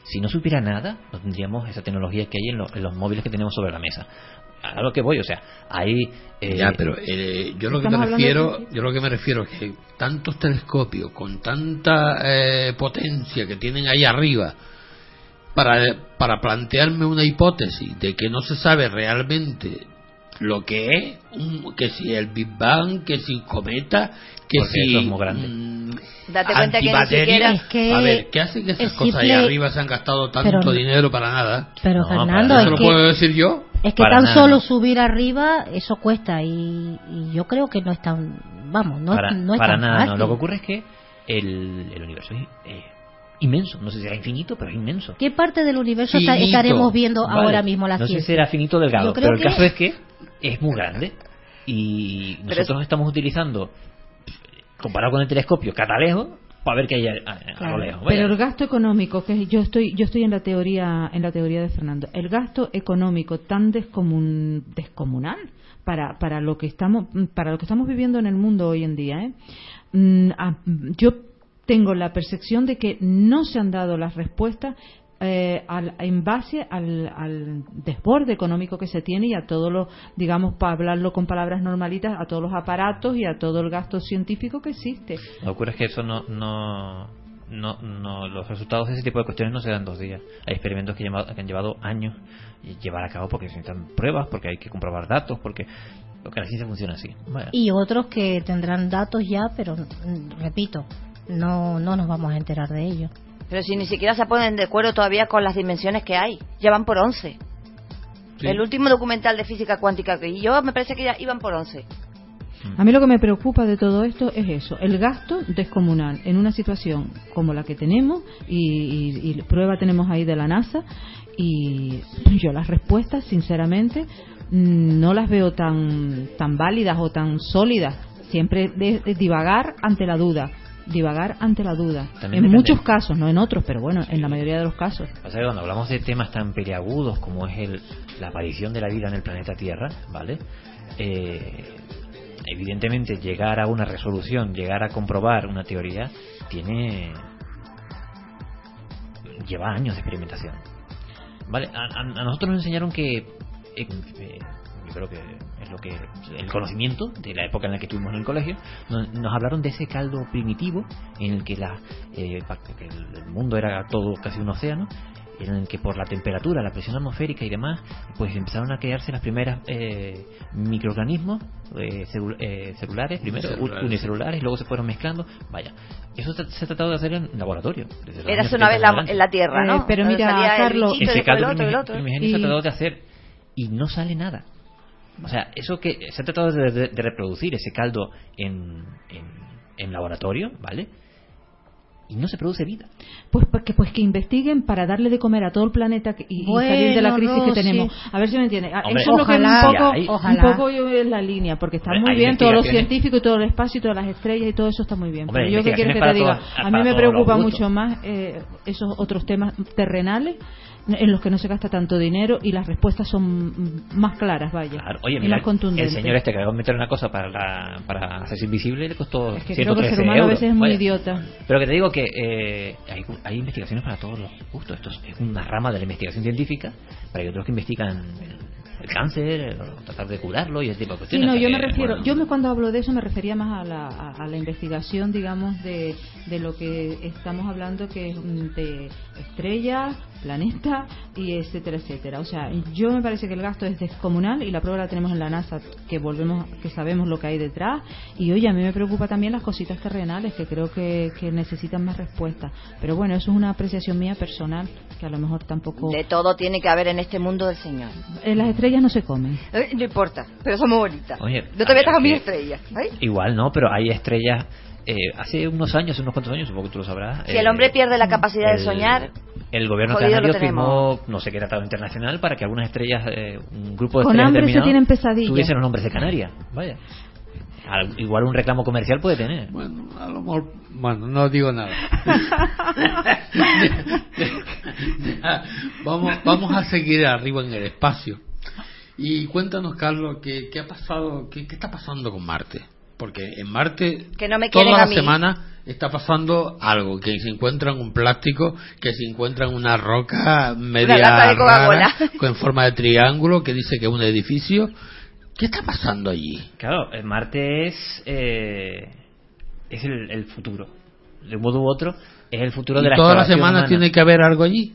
Si no supiera nada, no tendríamos esa tecnología que hay en, lo- en los móviles que tenemos sobre la mesa. A lo que voy, o sea, hay... eh, ya, pero eh, yo lo que me refiero, de- yo lo que me refiero es que tantos telescopios con tanta eh, potencia que tienen ahí arriba para para plantearme una hipótesis de que no se sabe realmente lo que es un- que si el Big Bang, que si cometa, que Porque si eso es muy grande. mm, Date cuenta que ni siquiera- Es que a ver, ¿qué hacen que esas cosas ahí simple- arriba se han gastado tanto Pero- dinero para nada? Pero No, Fernando, para ¿Eso es lo que, puedo decir yo? Es que Para tan nada, solo no. subir arriba, eso cuesta. Y, y yo creo que no es tan. Vamos, no, para, no es para tan nada, fácil. no. Lo que ocurre es que el, el universo es eh, inmenso. No sé si será infinito, pero es inmenso. ¿Qué parte del universo Finito. estaremos viendo Vale, ahora mismo la no sé si será finito o delgado, pero el que- caso es que es muy grande y Pero nosotros estamos utilizando, comparado con el telescopio, catalejo para ver qué hay a, a- a Claro, lo lejos. Vaya. Pero el gasto económico, que yo estoy, yo estoy en la teoría, en la teoría de Fernando, el gasto económico tan descomun- descomunal para, para lo que estamos, para lo que estamos viviendo en el mundo hoy en día, ¿eh? Mm, ah, yo tengo la percepción de que no se han dado las respuestas eh, al- en base al, al desborde económico que se tiene y a todo lo, digamos, para hablarlo con palabras normalitas, a todos los aparatos y a todo el gasto científico que existe. Lo que ocurre es que eso no, no, no, no- los resultados de ese tipo de cuestiones no se dan en dos días. Hay experimentos que, lleva- que han llevado años y llevar a cabo porque se necesitan pruebas, porque hay que comprobar datos, porque lo que la ciencia funciona así. Y otros que tendrán datos ya, pero repito, no, no nos vamos a enterar de ello. Pero si ni siquiera se ponen de acuerdo todavía con las dimensiones que hay. Ya van por 11. Sí. El último documental de física cuántica que vi yo me parece que ya iban por 11. A mí lo que me preocupa de todo esto es eso, el gasto descomunal en una situación como la que tenemos y, y- y prueba tenemos ahí de la NASA y yo las respuestas sinceramente mm, no las veo tan tan válidas o tan sólidas. Siempre de, de divagar ante la duda, divagar ante la duda. También en depende. muchos casos, no en otros, pero bueno, en la mayoría de los casos. O sea, cuando hablamos de temas tan peliagudos como es el, la aparición de la vida en el planeta Tierra, ¿vale? Eh, evidentemente llegar a una resolución, llegar a comprobar una teoría, tiene lleva años de experimentación. ¿Vale? A, a- a nosotros nos enseñaron que eh, eh, yo creo que es lo que el conocimiento de la época en la que estuvimos en el colegio nos, nos hablaron de ese caldo primitivo en el que la eh, el mundo era todo casi un océano en el que por la temperatura, la presión atmosférica y demás, pues empezaron a crearse las primeras eh, microorganismos eh, celu- eh, celulares, primero Celulares. unicelulares, y luego se fueron mezclando. Vaya, eso se, se ha tratado de hacer en laboratorio. desde los Era años una 70 vez en la- adelante. en la Tierra, ¿no? Eh, pero Donde mira, Carlos- se ha tratado de hacer y no sale nada. O sea, eso que se ha tratado de, de- de reproducir ese caldo en, en, en laboratorio, ¿vale? Y no se produce vida. Pues porque pues que investiguen para darle de comer a todo el planeta que- y, y salir de la crisis que tenemos. A ver si me entiendes. Ah, Hombre, Eso es lo que un poco, un poco yo veo en la línea, porque está Hombre, muy bien todo lo científico y todo el espacio y todas las estrellas y todo eso está muy bien. Hombre, Pero yo qué quieres que te diga, a mí me preocupa mucho más eh, esos otros temas terrenales en los que no se gasta tanto dinero y las respuestas son más claras, vaya, Claro, Oye, y mira, más el contundentes. señor este que acabó de meter una cosa para, la- para hacerse invisible le costó es que creo que el 113 ser humano a veces es muy Vaya. idiota. Pero que te digo que eh, hay, hay investigaciones para todos los gustos. Esto es una rama de la investigación científica para que otros que investigan el, el cáncer, el- tratar de curarlo y ese tipo de Sí, cuestiones. no, O sea yo me refiero, bueno, yo me, cuando hablo de eso me refería más a la, a, a la investigación, digamos, de, de lo que estamos hablando, que es de estrellas, planeta y etcétera, etcétera. O sea, yo me parece que el gasto es descomunal y la prueba la tenemos en la NASA, que volvemos, que sabemos lo que hay detrás. Y oye, a mí me preocupa también las cositas terrenales, que creo que, que necesitan más respuesta. Pero bueno, eso es una apreciación mía personal, que a lo mejor tampoco... De todo tiene que haber en este mundo del Señor. Eh, las estrellas no se comen. Eh, No importa, pero son muy bonitas. Oye, no te metas a mis estrellas. ¿ay? Igual, ¿no? Pero hay estrellas. Eh, hace unos años, unos cuantos años, supongo que tú lo sabrás. Si el eh, hombre pierde la capacidad de soñar, El gobierno canario firmó, tenemos. no sé qué tratado internacional, para que algunas estrellas, eh, un grupo de Con estrellas hambre se determinado tienen pesadillas. tuviesen los nombres de Canarias. Vaya. Al- igual un reclamo comercial puede tener. Bueno, a lo mejor, bueno, no digo nada. vamos, vamos a seguir arriba en el espacio. Y cuéntanos, Carlos, ¿qué, qué ha pasado, qué, qué está pasando con Marte? Porque en Marte, Que no me toda la semana está pasando algo, que se encuentran un plástico, que se encuentran una roca media rara, con forma de triángulo, que dice que es un edificio. ¿Qué está pasando allí? Claro, eh, Marte es, eh, es el, el futuro. De un modo u otro, es el futuro de Y la todas las semanas humana. tiene que haber algo allí.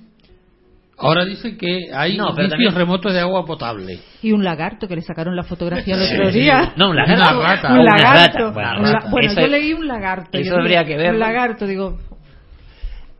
Ahora dice que hay No, pero también- remotos de agua potable. Y un lagarto que le sacaron la fotografía el otro día. No, un Una lagarto. rata. un Una lagarto. rata. Bueno, Un la- rata. bueno, Eso- yo leí un lagarto. eso habría digo, que verlo. Un lagarto, digo.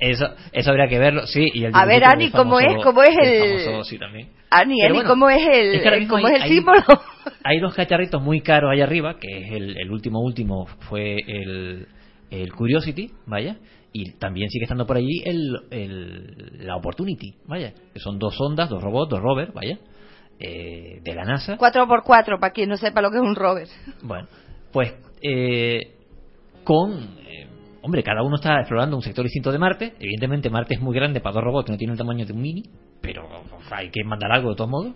Eso, eso habría que verlo, sí. Y el A ver, Ani, ¿cómo es? ¿Cómo es el- famoso, sí, también. Ani, Ani, bueno, ¿cómo es el, es que cómo hay- es el hay- símbolo? Hay dos cacharritos muy caros allá arriba, que es el, el último último fue el, el Curiosity, vaya, y también sigue estando por allí el, el- la Opportunity, vaya, que son dos ondas, dos robots, dos rovers, vaya, eh, de la NASA. 4x4, para quien no sepa lo que es un rover. Bueno, pues eh, con... eh, hombre, cada uno está explorando un sector distinto de Marte. Evidentemente Marte es muy grande para dos robots que no tienen el tamaño de un mini, pero hay que mandar algo de todos modos.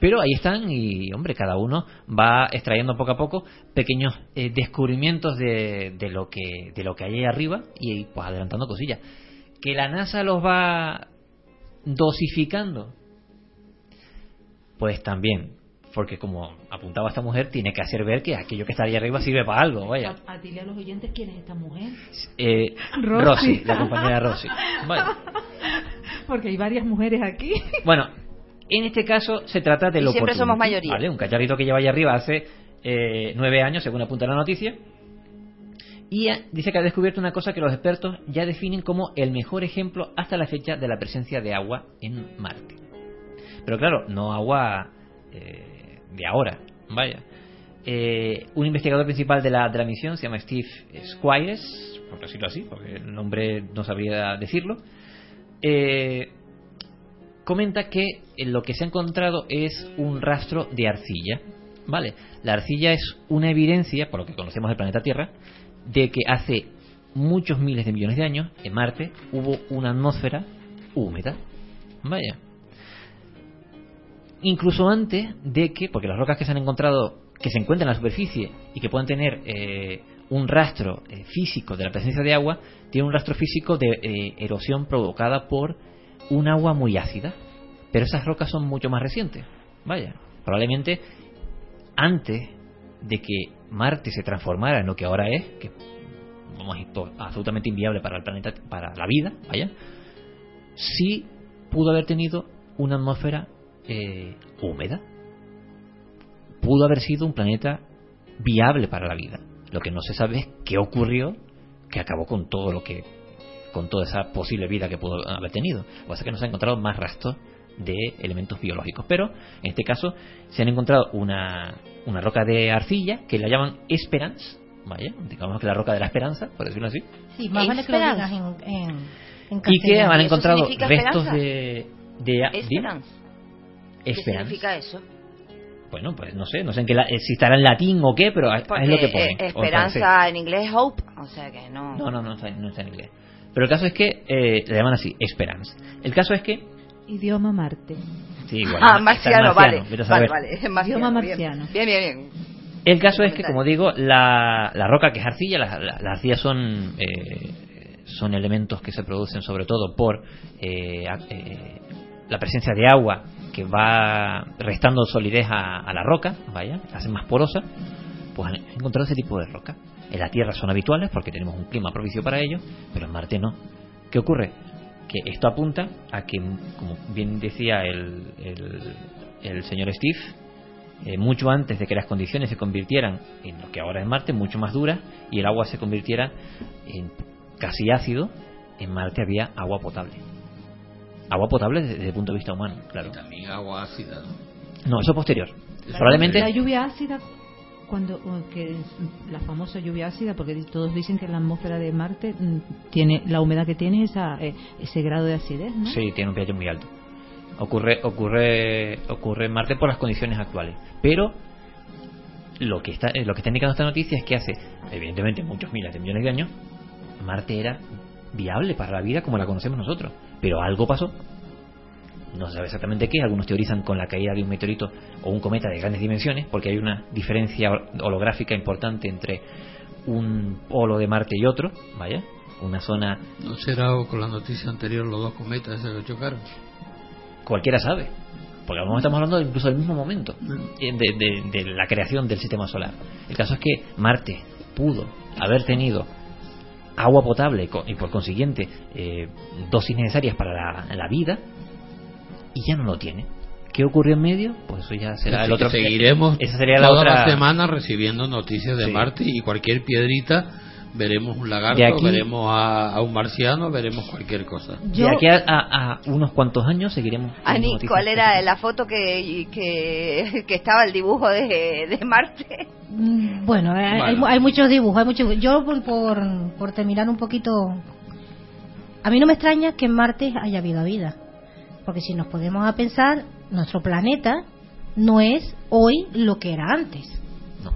Pero ahí están y, hombre, cada uno va extrayendo poco a poco pequeños eh, descubrimientos de, de lo que de lo que hay ahí arriba y pues adelantando cosillas. Que la NASA los va dosificando, pues también, porque como apuntaba esta mujer, tiene que hacer ver que aquello que está ahí arriba sirve para algo, vaya. A, a dile a los oyentes quién es esta mujer. Eh, Rosy. Rosy, la compañera Rosy. Vaya. Porque hay varias mujeres aquí. Bueno, en este caso se trata de lo siempre somos mayoría. ¿vale? Un cacharrito que lleva ahí arriba hace eh, nueve años, según apunta la noticia. Y eh, dice que ha descubierto una cosa que los expertos ya definen como el mejor ejemplo hasta la fecha de la presencia de agua en Marte. Pero claro, no agua eh, de ahora, vaya. Eh, un investigador principal de la, de la misión se llama Steve Squires, por decirlo así, porque el nombre no sabría decirlo. Eh, comenta que eh, lo que se ha encontrado es un rastro de arcilla. ¿Vale? La arcilla es una evidencia, por lo que conocemos del planeta Tierra, de que hace muchos miles de millones de años en Marte hubo una atmósfera húmeda. Vaya. Incluso antes de que, porque las rocas que se han encontrado, que se encuentran en la superficie y que pueden tener eh, un rastro eh, físico de la presencia de agua, tienen un rastro físico de erosión provocada por un agua muy ácida. Pero esas rocas son mucho más recientes. Vaya, probablemente antes de que Marte se transformara en lo que ahora es, que vamos absolutamente inviable para el planeta, para la vida, vaya, sí pudo haber tenido una atmósfera eh, húmeda. Pudo haber sido un planeta viable para la vida. Lo que no se sabe es qué ocurrió que acabó con todo lo que con toda esa posible vida que pudo haber tenido. Lo que pasa es que no se han encontrado más rastros de elementos biológicos. Pero en este caso se han encontrado una, una roca de arcilla que la llaman Esperance, vaya, digamos que la roca de la esperanza, por decirlo así, Sí, más vale que lo digas en, en, en y que han ¿Eso encontrado restos esperanza? de, de Esperance. ¿Qué significa eso? Bueno, pues no sé, no sé en qué la- eh, si estará en latín o qué, pero es Porque es lo que pone. o esperanza en inglés es hope, o sea que no. No, no, no está, no está en inglés. Pero el caso es que eh, le llaman así, Esperance. El caso es que Idioma Marte. sí, igual, ah, marciano, vale. Vale, vale. marciano, Idioma marciano. Bien, bien, bien. El caso es que, como digo, la, la roca que es arcilla, la- la- las arcillas son, eh, son elementos que se producen sobre todo por eh, eh, la presencia de agua que va restando solidez a, a la roca, vaya, la hace más porosa, pues han encontrado ese tipo de roca. En la Tierra son habituales porque tenemos un clima propicio para ello, pero en Marte no. ¿Qué ocurre? Que esto apunta a que, como bien decía el, el, el señor Steve, eh, mucho antes de que las condiciones se convirtieran en lo que ahora es Marte, mucho más duras, y el agua se convirtiera en casi ácido, en Marte había agua potable. Agua potable desde, desde el punto de vista humano, claro. Y también agua ácida. ¿no? No, eso posterior. Probablemente La lluvia ácida, cuando que la famosa lluvia ácida, porque todos dicen que la atmósfera de Marte mm, tiene la humedad que tiene esa, eh, ese grado de acidez, ¿no? Sí, tiene un pH muy alto. Ocurre, ocurre, ocurre en Marte por las condiciones actuales. Pero lo que está, eh, lo que está indicando esta noticia es que hace, evidentemente, muchos miles de millones de años, Marte era viable para la vida como la conocemos nosotros. Pero algo pasó. No se sabe exactamente qué. Algunos teorizan con la caída de un meteorito o un cometa de grandes dimensiones, porque hay una diferencia holográfica importante entre un polo de Marte y otro. Vaya, una zona ¿No será con la noticia anterior los dos cometas esos que chocaron? cualquiera sabe. Porque a lo mejor estamos hablando incluso del mismo momento de, de- de la creación del sistema solar. El caso es que Marte pudo haber tenido agua potable y por consiguiente eh, dosis necesarias para la, la vida y ya no lo tiene. ¿Qué ocurrió en medio? Pues eso ya será Así el otro. seguiremos esa sería la toda otra. la semana recibiendo noticias de Sí. Marte y cualquier piedrita veremos un lagarto, aquí- veremos a, a un marciano, veremos cualquier cosa. De aquí a, a- a unos cuantos años seguiremos. Ani, ¿cuál era la foto que, que, que estaba el dibujo de, de Marte? Mm, Bueno, hay, hay- Bueno. hay muchos dibujos, hay muchos. Yo, por, por, por terminar un poquito, a mí no me extraña que en Marte haya habido vida. Porque si nos podemos a pensar, nuestro planeta no es hoy lo que era antes. No.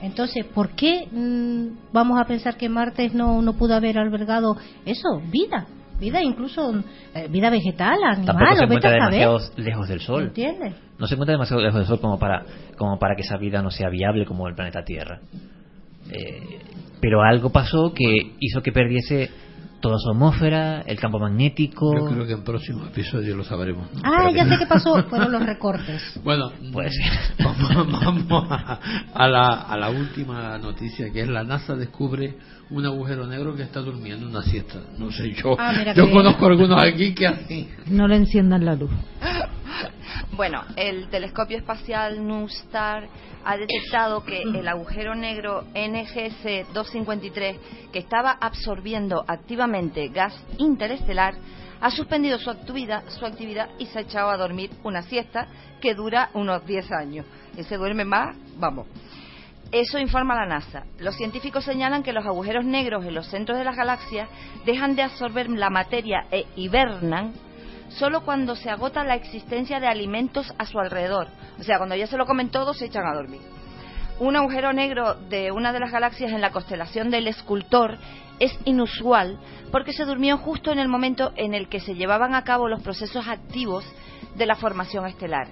Entonces, ¿por qué mm, vamos a pensar que Marte no, no pudo haber albergado eso? Vida. Vida incluso, eh, vida vegetal, Tampoco animal, se o vete encuentra demasiado lejos del Sol. ¿Entiendes? No se encuentra demasiado lejos del Sol como para, como para que esa vida no sea viable como el planeta Tierra. Eh, pero algo pasó que hizo que perdiese toda su atmósfera, el campo magnético. Yo creo que en próximos episodios lo sabremos. ¿no? Ah, ya sé qué pasó. Fueron los recortes. Bueno, Puede ser. vamos, vamos a, a la, a la última noticia, que es la NASA descubre un agujero negro que está durmiendo una siesta. No sé, yo, Ah, yo conozco algunos aquí que hacen. No le enciendan la luz. Bueno, el telescopio espacial NuSTAR ha detectado que el agujero negro NGC 253, que estaba absorbiendo activamente gas interestelar, ha suspendido su actividad, su actividad y se ha echado a dormir una siesta que dura unos 10 años. Y se duerme más, vamos. Eso informa la NASA. Los científicos señalan que los agujeros negros en los centros de las galaxias dejan de absorber la materia e hibernan solo cuando se agota la existencia de alimentos a su alrededor. O sea, cuando ya se lo comen todo, se echan a dormir. Un agujero negro de una de las galaxias en la constelación del escultor es inusual porque se durmió justo en el momento en el que se llevaban a cabo los procesos activos de la formación estelar.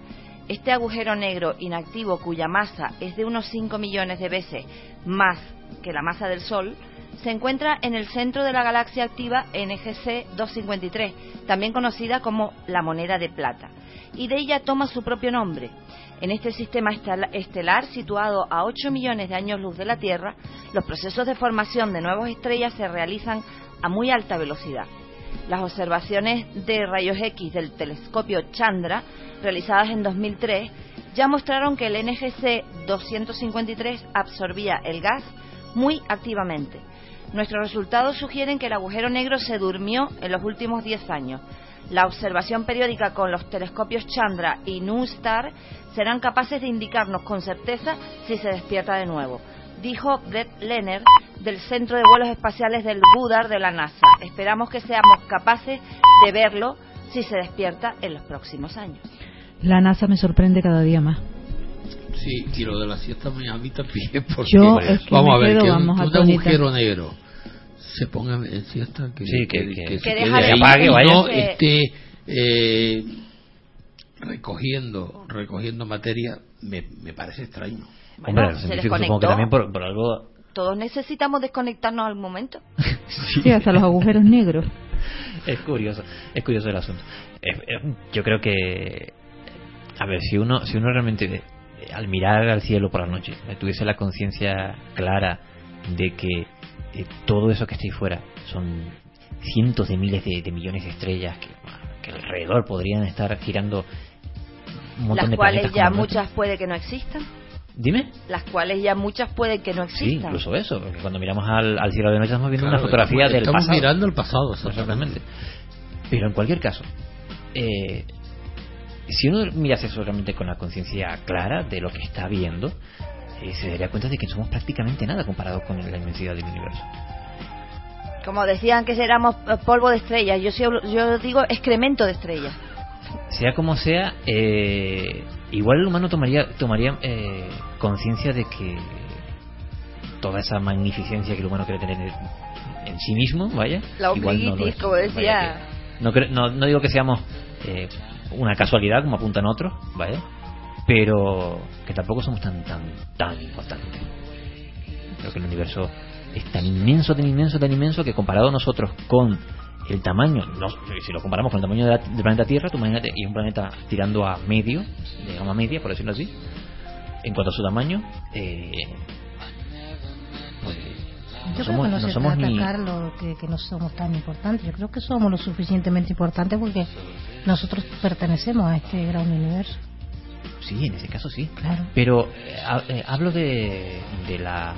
Este agujero negro inactivo cuya masa es de unos 5 millones de veces más que la masa del Sol, se encuentra en el centro de la galaxia activa NGC 253, también conocida como la moneda de plata, y de ella toma su propio nombre. En este sistema estel- estelar situado a 8 millones de años luz de la Tierra, los procesos de formación de nuevas estrellas se realizan a muy alta velocidad. Las observaciones de rayos X del telescopio Chandra, realizadas en 2003, ya mostraron que el NGC 253 absorbía el gas muy activamente. Nuestros resultados sugieren que el agujero negro se durmió en los últimos 10 años. La observación periódica con los telescopios Chandra y NuSTAR serán capaces de indicarnos con certeza si se despierta de nuevo, dijo Brett Lenner del Centro de Vuelos Espaciales del Goddard de la NASA. Esperamos que seamos capaces de verlo si se despierta en los próximos años. La NASA me sorprende cada día más. Sí, y lo de la siesta me a mí también, porque Yo es que vamos a ver quedo, que un- un, agujero negro se ponga en siesta, que, Sí, que- que- se que quede ahí apague, y no Que- esté eh, recogiendo recogiendo materia, me, me parece extraño. Bueno, Hombre, los se científicos supongo que desconectó. también por, por algo Todos necesitamos desconectarnos al momento. Sí, hasta los agujeros negros. es curioso, es curioso el asunto. Eh, eh, yo creo que, a ver, si uno, si uno realmente eh, al mirar al cielo por la noche tuviese la conciencia clara de que eh, todo eso que está ahí fuera son cientos de miles de, de millones de estrellas que, que alrededor podrían estar girando un montón Las de cuales ya muchas puede que no existan. Dime. Las cuales ya muchas pueden que no Sí, existan. incluso eso, porque cuando miramos al, al cielo de noche estamos viendo Claro, una fotografía estamos- del estamos pasado. mirando el pasado, exactamente. Pero en cualquier caso, eh, si uno mirase eso realmente con la conciencia clara de lo que está viendo, eh, se daría cuenta de que somos prácticamente nada comparado con la inmensidad del universo. Como decían que éramos eh, polvo de estrellas, yo, sí- yo digo excremento de estrellas. Sea como sea, eh, igual el humano tomaría, tomaría eh, conciencia de que toda esa magnificencia que el humano quiere tener en, sí mismo, vaya, La igual no lo ombliguitis, es. como decía. Vaya que- no, no, no digo que seamos eh, una casualidad, como apuntan otros, ¿vale? Pero que tampoco somos tan, tan, tan importantes. Creo que el universo es tan inmenso, tan inmenso, tan inmenso que comparado nosotros con el tamaño, no, si lo comparamos con el tamaño de la- del planeta Tierra, tú imagínate, y un planeta tirando a medio, de gama media, por decirlo así, en cuanto a su tamaño, eh, pues, Yo creo somos, que no, no se somos trata, ni, Carlos, que, que no somos tan importantes. Yo creo que somos lo suficientemente importantes porque nosotros pertenecemos a este gran universo. Sí, en ese caso sí. Claro. Pero eh, eh, hablo de, de la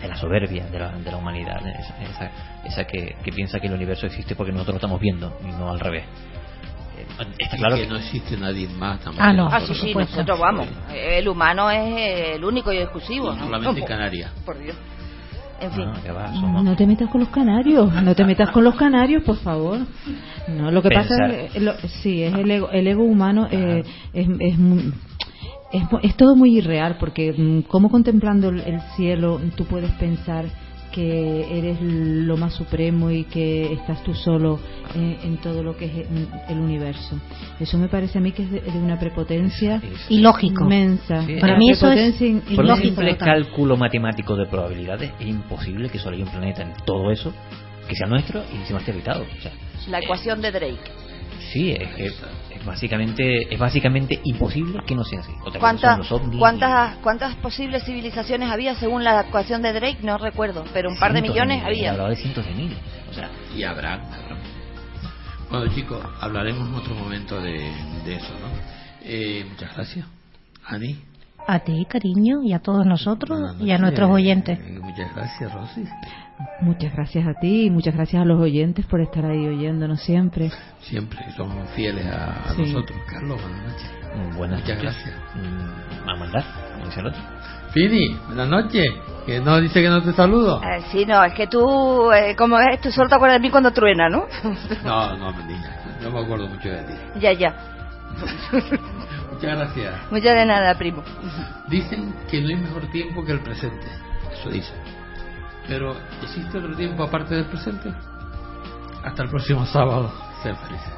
de la soberbia de la, de la humanidad, esa, esa, esa que, que piensa que el universo existe porque nosotros lo estamos viendo y no al revés. Eh, Está Y claro que que no existe nadie más. Ah, no. Ah, sí, nosotros. sí, supuesto. nosotros vamos. El humano es el único y exclusivo. ¿no? Solamente en ¿Cómo? Canarias. Por Dios. En fin. Ah, que va, somos- No te metas con los canarios, no te metas con los canarios, por favor. No, lo que Pensar. pasa es, lo- sí, es el ego, el ego humano eh, es, es, es todo muy irreal, porque mm, como contemplando el, el cielo tú puedes pensar que eres lo más supremo y que estás tú solo en, en todo lo que es el, el universo. Eso me parece a mí que es de, de una prepotencia es- Y lógico. inmensa. Sí, Para mí eso es por un ilógico, simple cálculo matemático de probabilidades es imposible que solo haya un planeta en todo eso que sea nuestro y encima esté habitado. O sea, La ecuación de Drake. Sí, es, que es básicamente es básicamente imposible que no sea así. Otra cosa ¿Cuántas, son los ovnis cuántas, ¿Cuántas posibles civilizaciones había según la ecuación de Drake? No recuerdo, pero un par de millones había. Hablaba de cientos de miles. O sea, Y habrá. habrá. Bueno, chicos, hablaremos en otro momento de, de eso, ¿no? Eh, muchas gracias. Ani. A ti, cariño, y a todos nosotros Buenas y a noches. nuestros oyentes. Eh, Muchas gracias, Rosy. Muchas gracias a ti y muchas gracias a los oyentes por estar ahí oyéndonos siempre. Siempre son fieles a, a Sí. nosotros. Carlos, buenas noches. mm, buenas Muchas noches. gracias. Mm, A mandar. Fini, buenas noches. Que no dice que no te saludo. Eh, sí, no, es que tú, eh, como ves, tú solo te acuerdas de mí cuando truena, ¿no? No, no, menina. No me acuerdo mucho de ti. ya, ya. Muchas gracias. Muchas de nada, primo. Dicen que no hay mejor tiempo que el presente. Eso dicen. Pero, ¿existe otro tiempo aparte del presente? Hasta el próximo sábado. Sean felices.